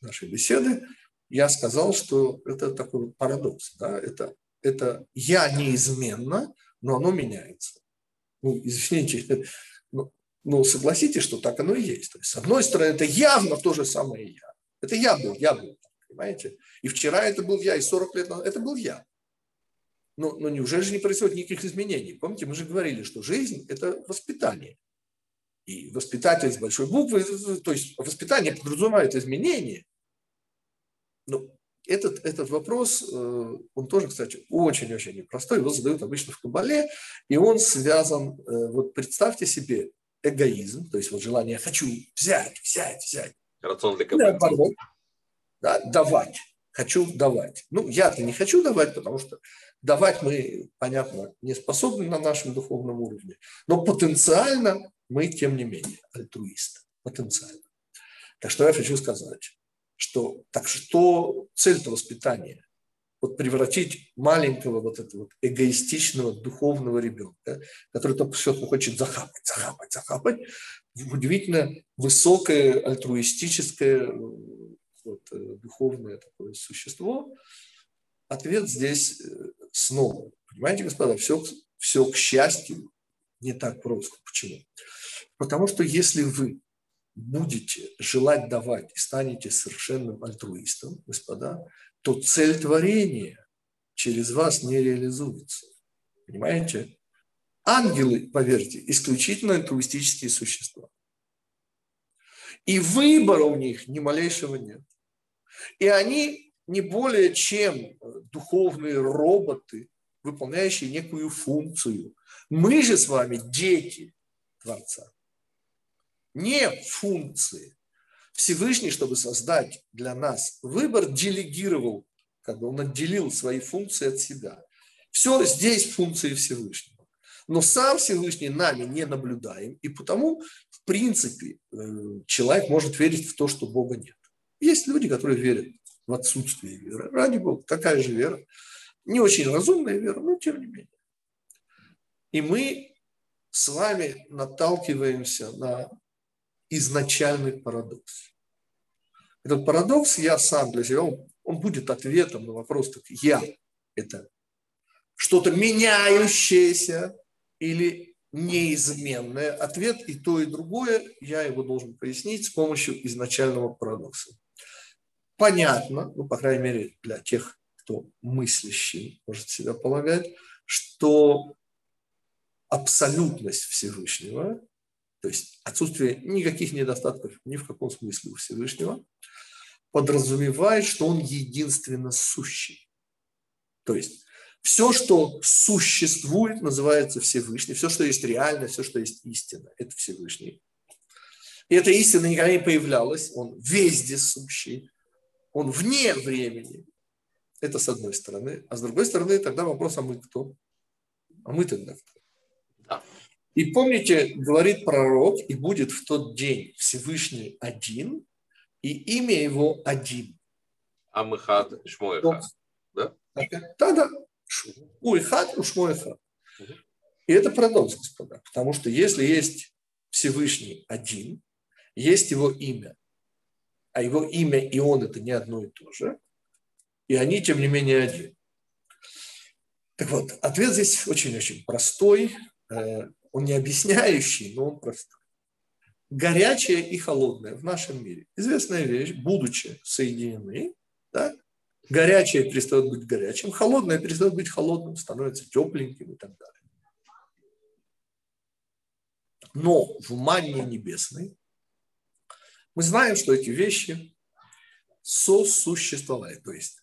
нашей беседы. Я сказал, что это такой парадокс. Да? Это, это я неизменно, но оно меняется. Ну, извините, но, *laughs* но согласитесь, что так оно и есть. То есть, с одной стороны, это явно то же самое я. Это я был, я был понимаете? И вчера это был я, и 40 лет назад это был я. Но, но неужели же не происходит никаких изменений? Помните, мы же говорили, что жизнь – это воспитание. И воспитатель с большой буквы, то есть воспитание подразумевает изменения. Но этот, этот вопрос, э, он тоже, кстати, очень-очень непростой. Его задают обычно в Кабале, и он связан, э, вот представьте себе эгоизм, то есть вот желание «хочу взять, взять, взять». Рацион для КБ да, давать. Хочу давать. Ну, я-то не хочу давать, потому что давать мы, понятно, не способны на нашем духовном уровне, но потенциально мы, тем не менее, альтруисты. Потенциально. Так что я хочу сказать, что так что цель-то воспитания? Вот превратить маленького вот этого эгоистичного духовного ребенка, который только все хочет захапать, захапать, захапать, в удивительно высокое альтруистическое вот, э, духовное такое существо, ответ здесь э, снова. Понимаете, господа, все, все к счастью не так просто. Почему? Потому что если вы будете желать давать и станете совершенным альтруистом, господа, то цель творения через вас не реализуется. Понимаете? Ангелы, поверьте, исключительно альтруистические существа. И выбора у них ни малейшего нет. И они не более чем э, духовные роботы, выполняющие некую функцию. Мы же с вами дети Творца. Не функции. Всевышний, чтобы создать для нас выбор, делегировал, как бы он отделил свои функции от себя. Все здесь функции Всевышнего. Но сам Всевышний нами не наблюдаем, и потому, в принципе, э, человек может верить в то, что Бога нет. Есть люди, которые верят в отсутствие веры. Ради Бога, такая же вера. Не очень разумная вера, но тем не менее. И мы с вами наталкиваемся на изначальный парадокс. Этот парадокс я сам для себя, он, он будет ответом на вопрос, так я – это что-то меняющееся или неизменное. Ответ и то, и другое, я его должен пояснить с помощью изначального парадокса. Понятно, ну, по крайней мере, для тех, кто мыслящий может себя полагать, что абсолютность Всевышнего, то есть отсутствие никаких недостатков ни в каком смысле у Всевышнего, подразумевает, что он единственно сущий. То есть все, что существует, называется Всевышний. Все, что есть реально, все, что есть истина, это Всевышний. И эта истина никогда не появлялась. Он везде сущий. Он вне времени. Это с одной стороны. А с другой стороны, тогда вопрос, а мы кто? А мы тогда кто? И помните, говорит пророк, и будет в тот день Всевышний один, и имя его один. Амыхад Шмоэхад. Да? Да, да. Уихад. И это парадокс, господа. Потому что если есть Всевышний один, есть его имя, а его имя и он это не одно и то же, и они, тем не менее, один. Так вот, ответ здесь очень-очень простой, э, он не объясняющий, но он простой горячее и холодное в нашем мире. Известная вещь, будучи соединены, да, горячее перестает быть горячим, холодное перестает быть холодным, становится тепленьким и так далее. Но в манне небесной мы знаем, что эти вещи сосуществовали. То есть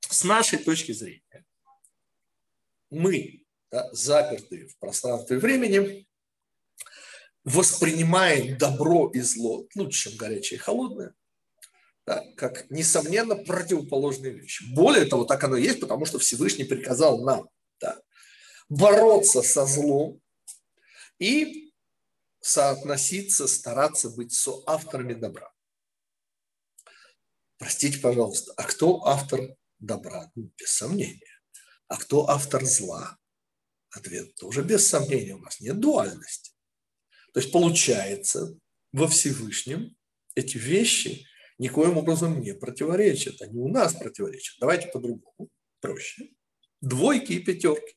с нашей точки зрения мы, да, запертые в пространстве и времени, воспринимает добро и зло, лучше, чем горячее и холодное, да, как, несомненно, противоположные вещи. Более того, так оно и есть, потому что Всевышний приказал нам да, бороться со злом и соотноситься, стараться быть соавторами добра. Простите, пожалуйста, а кто автор добра? Ну, без сомнения. А кто автор зла? Ответ тоже без сомнения. У нас нет дуальности. То есть получается, во Всевышнем эти вещи никоим образом не противоречат. Они у нас противоречат. Давайте по-другому, проще. Двойки и пятерки.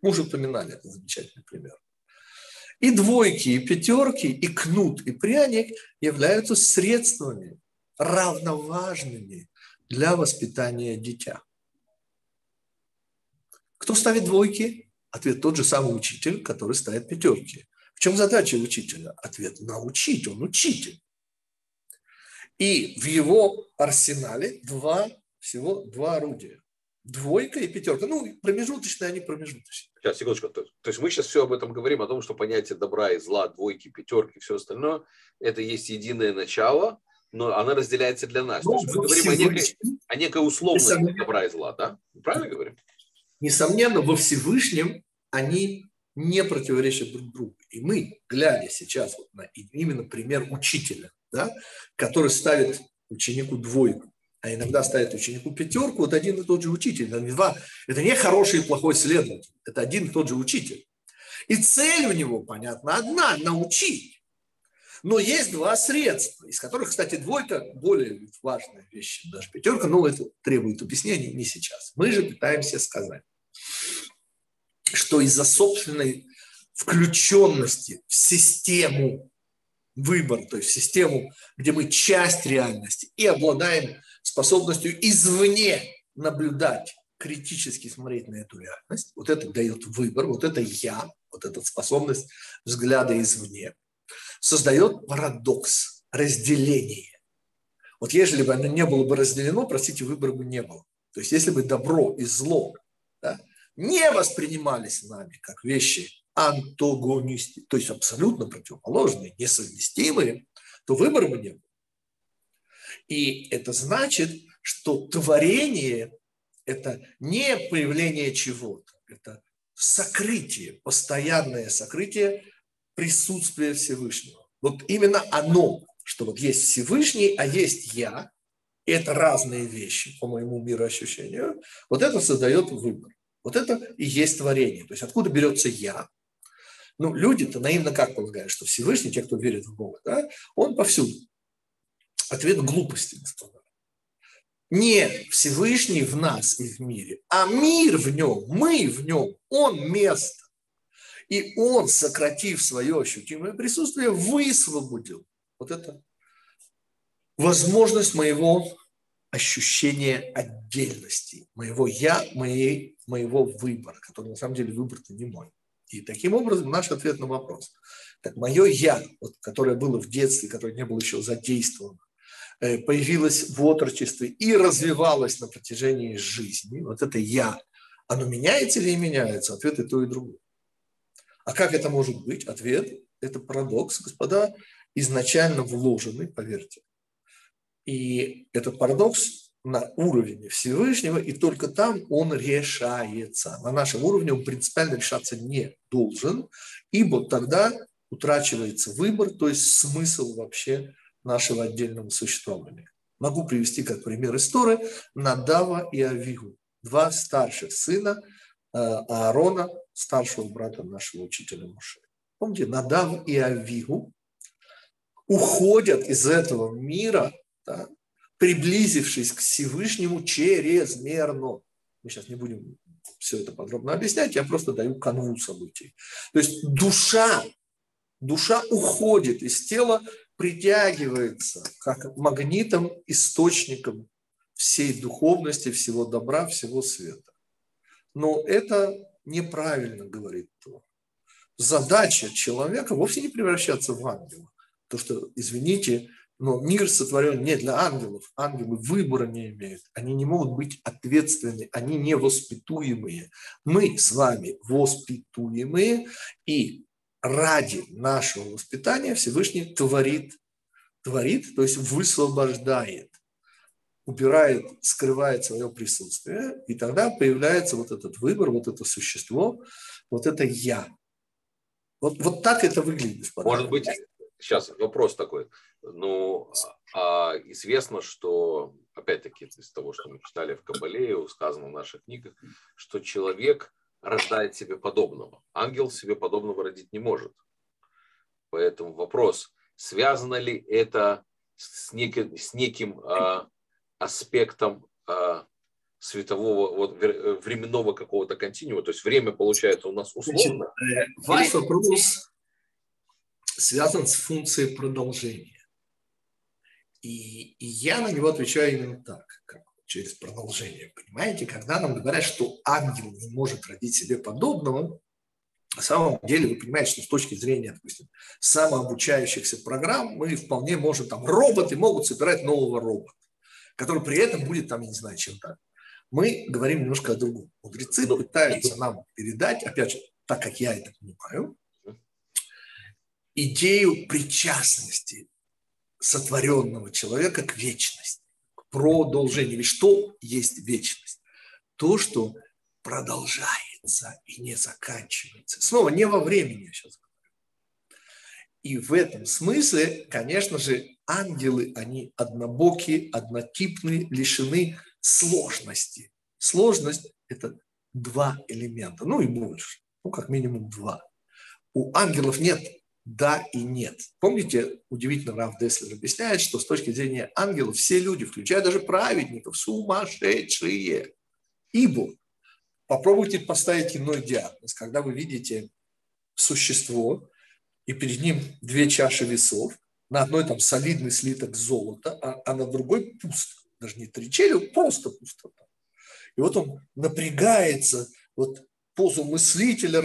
Мы уже упоминали этот замечательный пример. И двойки, и пятерки, и кнут, и пряник являются средствами равноважными для воспитания дитя. Кто ставит двойки? Ответ тот же самый учитель, который ставит пятерки. В чем задача учителя? Ответ – научить, он учитель. И в его арсенале два, всего два орудия. Двойка и пятерка. Ну, промежуточные, они промежуточные. Сейчас, секундочку. То, то есть мы сейчас все об этом говорим, о том, что понятие добра и зла, двойки, пятерки, все остальное, это есть единое начало, но она разделяется для нас. Ну, то есть мы говорим о некой, о некой условности добра и зла, да? Правильно говорим? Несомненно, во Всевышнем они не противоречат друг другу. И мы, глядя сейчас вот на именно пример учителя, да, который ставит ученику двойку, а иногда ставит ученику пятерку, вот один и тот же учитель. Это не, два, это не хороший и плохой следователь, это один и тот же учитель. И цель у него, понятно, одна – научить. Но есть два средства, из которых, кстати, двойка более важная вещь, даже пятерка, но это требует объяснений не сейчас. Мы же пытаемся сказать, что из-за собственной включенности в систему выбора, то есть в систему, где мы часть реальности и обладаем способностью извне наблюдать, критически смотреть на эту реальность, вот это дает выбор, вот это я, вот эта способность взгляда извне, создает парадокс, разделение. Вот если бы оно не было бы разделено, простите, выбора бы не было. То есть если бы добро и зло да, не воспринимались нами как вещи антагонисты, то есть абсолютно противоположные, несовместимые, то выбора бы не было. И это значит, что творение – это не появление чего-то, это сокрытие, постоянное сокрытие присутствия Всевышнего. Вот именно оно, что вот есть Всевышний, а есть я, и это разные вещи, по моему мироощущению, вот это создает выбор. Вот это и есть творение. То есть откуда берется я? Ну, люди-то наивно как полагают, что Всевышний, те, кто верит в Бога, да, он повсюду. Ответ глупости, господа. Не Всевышний в нас и в мире, а мир в нем, мы в нем, он место. И он, сократив свое ощутимое присутствие, высвободил вот это возможность моего ощущения отдельности, моего я, моей, моего выбора, который на самом деле выбор-то не мой. И таким образом наш ответ на вопрос. Так мое я, вот, которое было в детстве, которое не было еще задействовано, появилось в отрочестве и развивалось на протяжении жизни, вот это я, оно меняется или не меняется? Ответ и то, и другое. А как это может быть? Ответ – это парадокс, господа, изначально вложенный, поверьте. И этот парадокс на уровне Всевышнего, и только там он решается. На нашем уровне он принципиально решаться не должен, ибо тогда утрачивается выбор, то есть смысл вообще нашего отдельного существования. Могу привести как пример истории Надава и Авигу, два старших сына э, Аарона, старшего брата нашего учителя Муше. Помните, Надав и Авигу уходят из этого мира, да, приблизившись к Всевышнему чрезмерно. Мы сейчас не будем все это подробно объяснять, я просто даю канву событий. То есть душа, душа уходит из тела, притягивается как магнитом, источником всей духовности, всего добра, всего света. Но это неправильно, говорит то. Задача человека вовсе не превращаться в ангела. То, что, извините, но мир сотворен не для ангелов. Ангелы выбора не имеют. Они не могут быть ответственны. Они не воспитуемые. Мы с вами воспитуемые. И ради нашего воспитания Всевышний творит. Творит, то есть высвобождает убирает, скрывает свое присутствие, и тогда появляется вот этот выбор, вот это существо, вот это я. Вот, вот так это выглядит, господа. Может быть, сейчас вопрос такой. Ну, а известно, что, опять-таки, из того, что мы читали в Кабале, сказано в наших книгах, что человек рождает себе подобного. Ангел себе подобного родить не может. Поэтому вопрос, связано ли это с неким, с неким а, аспектом а, светового, вот, временного какого-то континуума, то есть время получается у нас условно. Значит, э, ваш вопрос связан с функцией продолжения. И, и я на него отвечаю именно так, как через продолжение. Понимаете, когда нам говорят, что ангел не может родить себе подобного, на самом деле вы понимаете, что с точки зрения, допустим, самообучающихся программ, мы вполне можем, там, роботы могут собирать нового робота, который при этом будет, там, я не знаю, чем-то. Мы говорим немножко о другом. Мудрецы ну, пытаются нам передать, опять же, так как я это понимаю, идею причастности сотворенного человека к вечности, к продолжению. Ведь что есть вечность? То, что продолжается и не заканчивается. Снова не во времени я сейчас говорю. И в этом смысле, конечно же, ангелы, они однобокие, однотипные, лишены сложности. Сложность – это два элемента, ну и больше, ну как минимум два. У ангелов нет да и нет. Помните, удивительно, Раф Деслер объясняет, что с точки зрения ангелов все люди, включая даже праведников, сумасшедшие. Ибо попробуйте поставить иной диагноз, когда вы видите существо, и перед ним две чаши весов, на одной там солидный слиток золота, а, а на другой пусто. Даже не три черепа, просто пустота. И вот он напрягается, вот позу мыслителя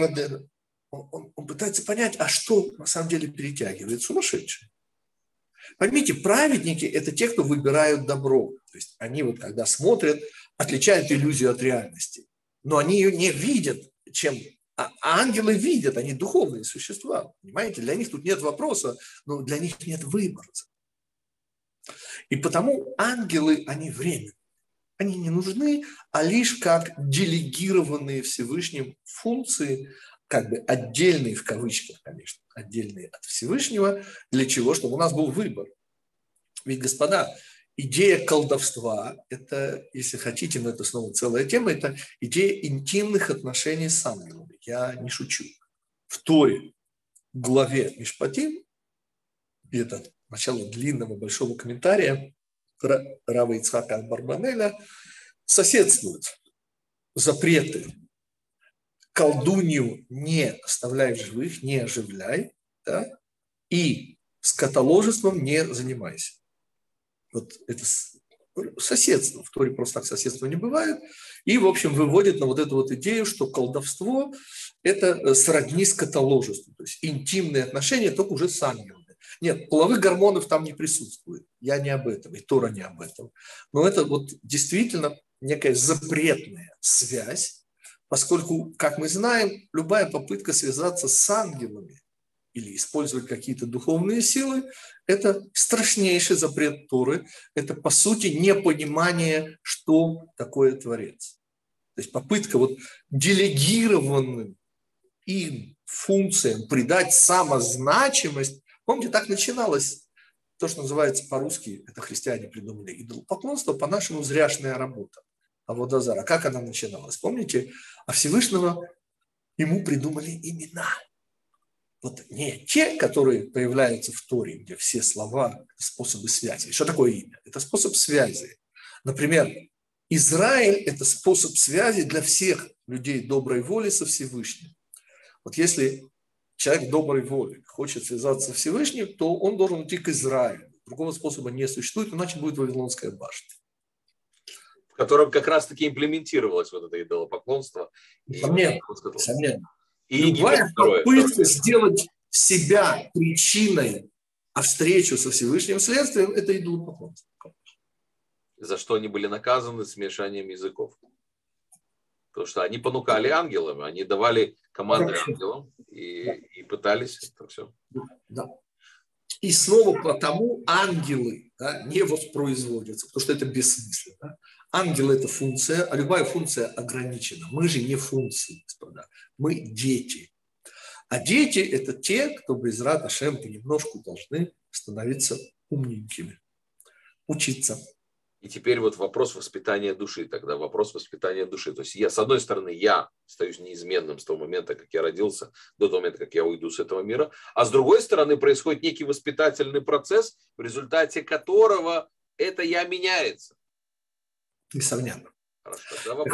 он, он, он пытается понять, а что на самом деле перетягивает сумасшедший. Поймите, праведники – это те, кто выбирают добро. То есть они вот когда смотрят, отличают иллюзию от реальности. Но они ее не видят, чем а, а ангелы видят, они духовные существа. Понимаете, для них тут нет вопроса, но для них нет выбора. И потому ангелы, они временные. Они не нужны, а лишь как делегированные Всевышним функции, как бы отдельные в кавычках, конечно, отдельные от Всевышнего, для чего? Чтобы у нас был выбор. Ведь, господа, идея колдовства, это, если хотите, но это снова целая тема, это идея интимных отношений с ангелами. Я не шучу. В Торе, главе Мишпатим, и это начало длинного большого комментария Рава Ицхака Барбанеля, соседствуют запреты колдунью не оставляй в живых, не оживляй, да, и скотоложеством не занимайся. Вот это соседство. В Торе просто так соседства не бывает. И, в общем, выводит на вот эту вот идею, что колдовство – это э, сродни скотоложеству. То есть интимные отношения только уже с ангелами. Нет, половых гормонов там не присутствует. Я не об этом, и Тора не об этом. Но это вот действительно некая запретная связь, поскольку, как мы знаем, любая попытка связаться с ангелами или использовать какие-то духовные силы, это страшнейший запрет Торы, это, по сути, непонимание, что такое Творец. То есть попытка вот делегированным им функциям придать самозначимость, помните, так начиналось то, что называется по-русски, это христиане придумали, идолопоклонство, по-нашему зряшная работа. А вот Азара, как она начиналась? Помните, а Всевышнего ему придумали имена – вот не те, которые появляются в Торе, где все слова – способы связи. Что такое имя? Это способ связи. Например, Израиль – это способ связи для всех людей доброй воли со Всевышним. Вот если человек доброй воли хочет связаться со Всевышним, то он должен идти к Израилю. Другого способа не существует, иначе будет Вавилонская башня. Котором как раз-таки имплементировалось вот это идолопоклонство. Несомненно, несомненно. И Любая второе, попытка второе. сделать себя причиной, а встречу со Всевышним следствием – это идолопоклонство. За что они были наказаны смешанием языков. Потому что они понукали ангелам, они давали команды ангелам и, и пытались это все. Да. И снова потому ангелы да, не воспроизводятся, потому что это бессмысленно. Да? Ангел – это функция, а любая функция ограничена. Мы же не функции, господа. Мы дети. А дети – это те, кто без рада Шем понемножку должны становиться умненькими, учиться. И теперь вот вопрос воспитания души, тогда вопрос воспитания души. То есть я, с одной стороны, я остаюсь неизменным с того момента, как я родился, до того момента, как я уйду с этого мира, а с другой стороны происходит некий воспитательный процесс, в результате которого это я меняется несомненно.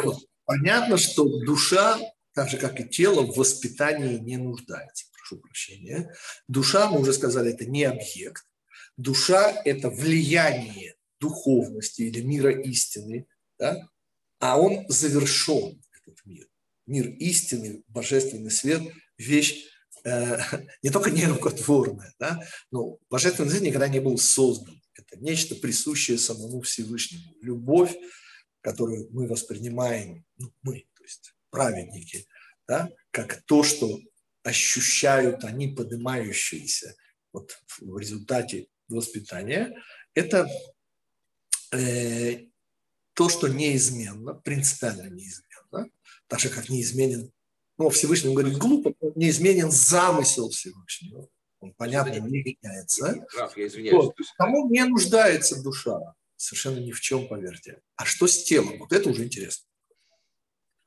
вот, понятно, что душа, так же как и тело, в воспитании не нуждается. Прошу прощения. Душа, мы уже сказали, это не объект. Душа – это влияние духовности или мира истины, да? а он завершен, этот мир. Мир истины, божественный свет – вещь э, *laughs* не только нерукотворная, да? но божественный свет никогда не был создан. Это нечто присущее самому Всевышнему. Любовь, которую мы воспринимаем, ну, мы, то есть праведники, да, как то, что ощущают они, поднимающиеся вот в результате воспитания, это э, то, что неизменно, принципиально неизменно, так же, как неизменен, ну, Всевышний говорит глупо, неизменен замысел Всевышнего. Он, понятно, не меняется. Вот. Кому не нуждается душа? Совершенно ни в чем, поверьте. А что с телом? Вот это уже интересно.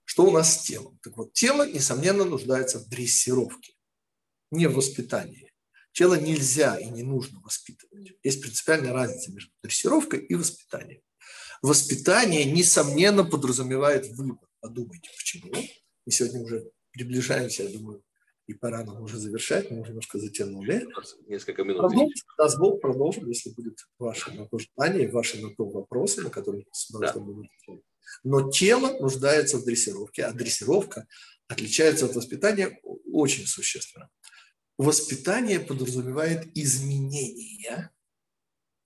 Что у нас с телом? Так вот, тело, несомненно, нуждается в дрессировке, не в воспитании. Тело нельзя и не нужно воспитывать. Есть принципиальная разница между дрессировкой и воспитанием. Воспитание, несомненно, подразумевает выбор. Подумайте, почему. Мы сегодня уже приближаемся, я думаю, и пора нам уже завершать, мы уже немножко затянули. Несколько минут. Продолжим, даст Бог, продолжим, если будет ваше на то желание, ваши на то вопросы, на которые с удовольствием да. будем Но тело нуждается в дрессировке, а дрессировка отличается от воспитания очень существенно. Воспитание подразумевает изменения,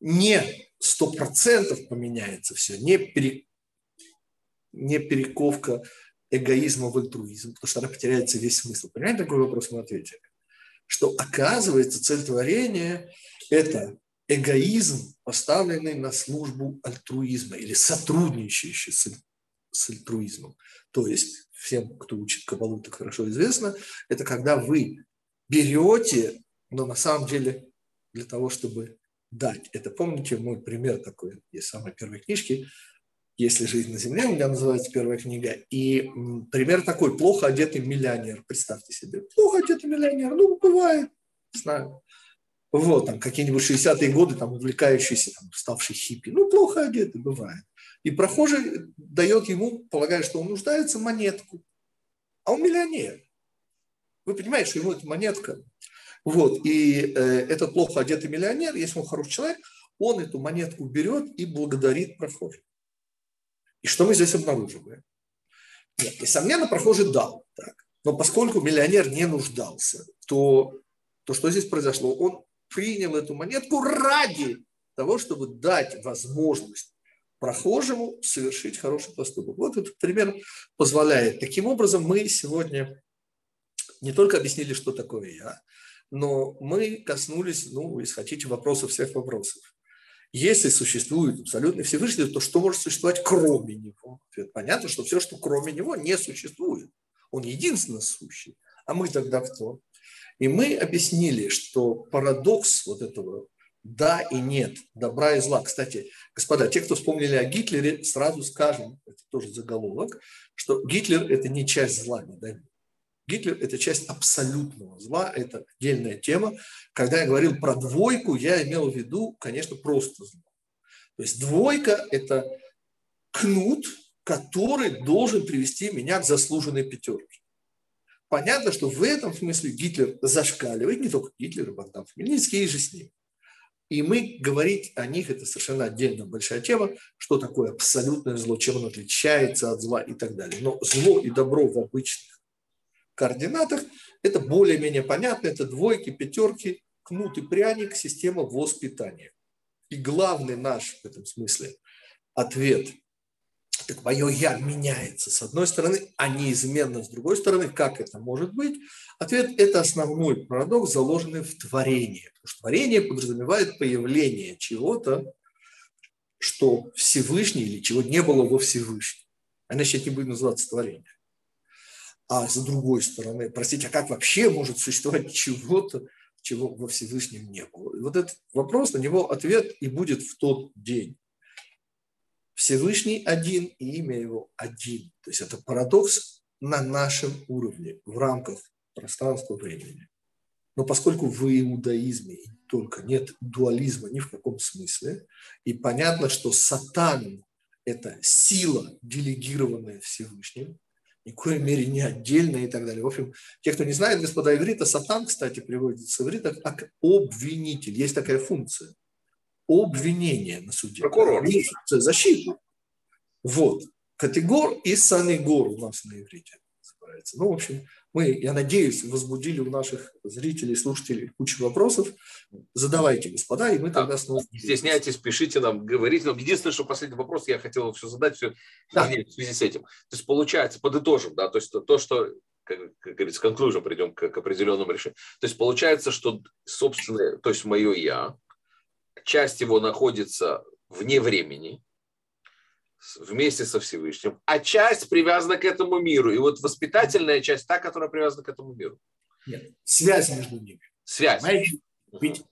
не сто процентов поменяется все, не, пере, не перековка эгоизма в альтруизм, потому что она потеряется весь смысл. Понимаете, такой вопрос мы ответили? Что оказывается цель творения – это эгоизм, поставленный на службу альтруизма или сотрудничающий с, с альтруизмом. То есть всем, кто учит кабалу, так хорошо известно, это когда вы берете, но на самом деле для того, чтобы дать. Это помните мой пример такой из самой первой книжки «Если жизнь на земле», у меня называется первая книга. И пример такой, плохо одетый миллионер, представьте себе. Плохо одетый миллионер, ну, бывает, знаю. Вот, там, какие-нибудь 60-е годы, там, увлекающийся, там, ставший хиппи. Ну, плохо одетый, бывает. И прохожий дает ему, полагая, что он нуждается, монетку. А он миллионер. Вы понимаете, что ему эта монетка. Вот, и э, этот плохо одетый миллионер, если он хороший человек, он эту монетку берет и благодарит прохожего. И что мы здесь обнаруживаем? Нет, несомненно, прохожий дал. Так. Но поскольку миллионер не нуждался, то, то что здесь произошло? Он принял эту монетку ради того, чтобы дать возможность прохожему совершить хороший поступок. Вот этот пример позволяет. Таким образом, мы сегодня не только объяснили, что такое я, но мы коснулись, ну, если хотите, вопросов всех вопросов. Если существует абсолютно Всевышний, то что может существовать кроме него? Понятно, что все, что кроме него, не существует. Он единственно сущий. А мы тогда кто? И мы объяснили, что парадокс вот этого да и нет, добра и зла. Кстати, господа, те, кто вспомнили о Гитлере, сразу скажем, это тоже заголовок, что Гитлер – это не часть зла, не дай Гитлер – это часть абсолютного зла, это отдельная тема. Когда я говорил про двойку, я имел в виду, конечно, просто зло. То есть двойка – это кнут, который должен привести меня к заслуженной пятерке. Понятно, что в этом смысле Гитлер зашкаливает, не только Гитлер, и Богдан Хмельницкий, и же с ним. И мы говорить о них, это совершенно отдельная большая тема, что такое абсолютное зло, чем оно отличается от зла и так далее. Но зло и добро в обычных координатах это более-менее понятно, это двойки, пятерки, кнут и пряник, система воспитания. И главный наш в этом смысле ответ – так мое «я» меняется с одной стороны, а неизменно с другой стороны. Как это может быть? Ответ – это основной парадокс, заложенный в творении. Потому что творение подразумевает появление чего-то, что Всевышний или чего не было во Всевышнем. Иначе это не будет называться творение. А с другой стороны, простите, а как вообще может существовать чего-то, чего во Всевышнем не было? И вот этот вопрос, на него ответ и будет в тот день. Всевышний один и имя его один. То есть это парадокс на нашем уровне, в рамках пространства времени. Но поскольку в иудаизме только нет дуализма ни в каком смысле, и понятно, что сатан – это сила, делегированная Всевышним, ни в коей мере не отдельная и так далее. В общем, те, кто не знает, господа иврита, сатан, кстати, приводится с иврита как обвинитель. Есть такая функция обвинение на суде. Прокурор. Защиту. Вот. Категор и санегор у нас на иврите называется. Ну, в общем, мы, я надеюсь, возбудили у наших зрителей, слушателей кучу вопросов. Задавайте, господа, и мы да. тогда снова... Не стесняйтесь, пишите нам, говорите нам. Единственное, что последний вопрос, я хотел все задать все да. в связи с этим. То есть получается, подытожим, да, то есть то, что как, как говорится, conclusion придем к, к определенному решению. То есть получается, что собственное, то есть мое я, часть его находится вне времени, вместе со Всевышним, а часть привязана к этому миру. И вот воспитательная часть та, которая привязана к этому миру. Нет, связь между ними. Связь. Понимаете? Ведь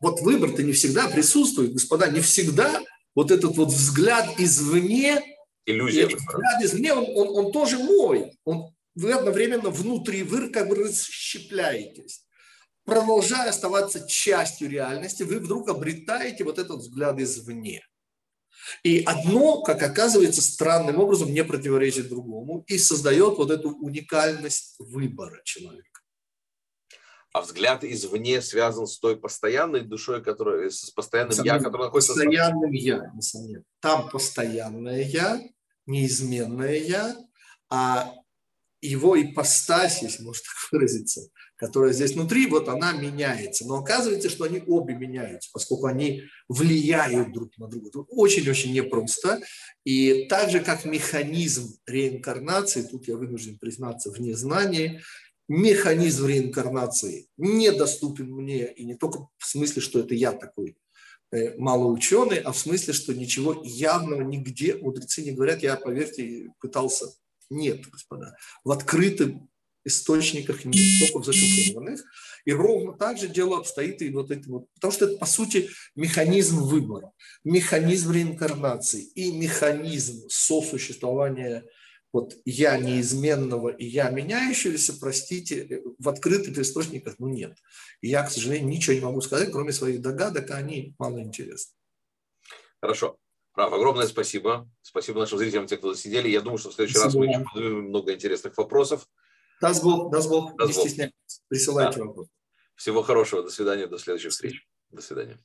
вот выбор-то не всегда присутствует, господа, не всегда вот этот вот взгляд извне, иллюзия. Взгляд извне, он, он, он тоже мой. Он, вы одновременно внутри, вы как бы расщепляетесь продолжая оставаться частью реальности, вы вдруг обретаете вот этот взгляд извне. И одно, как оказывается, странным образом не противоречит другому и создает вот эту уникальность выбора человека. А взгляд извне связан с той постоянной душой, которая, с постоянным несомненно, я, который находится... Постоянным я, несомненно. Там постоянное я, неизменное я, а его ипостась, если можно так выразиться, которая здесь внутри, вот она меняется. Но оказывается, что они обе меняются, поскольку они влияют друг на друга. очень-очень непросто. И так же, как механизм реинкарнации, тут я вынужден признаться в незнании, механизм реинкарнации недоступен мне, и не только в смысле, что это я такой э, малоученый, а в смысле, что ничего явного нигде мудрецы не говорят. Я, поверьте, пытался нет, господа. В открытом источниках нет, только в зашифрованных. И ровно так же дело обстоит и вот это вот. Потому что это, по сути, механизм выбора, механизм реинкарнации и механизм сосуществования вот я неизменного и я меняющегося, простите, в открытых источниках ну, нет. И я, к сожалению, ничего не могу сказать, кроме своих догадок, а они мало интересны. Хорошо. Раф, огромное спасибо. Спасибо нашим зрителям, те, кто сидели. Я думаю, что в следующий спасибо. раз мы еще поднимем много интересных вопросов. Даст Бог, даст Бог, даст не стесняйтесь. Присылайте да. вопросы. Всего хорошего. До свидания. До следующих встреч. До свидания.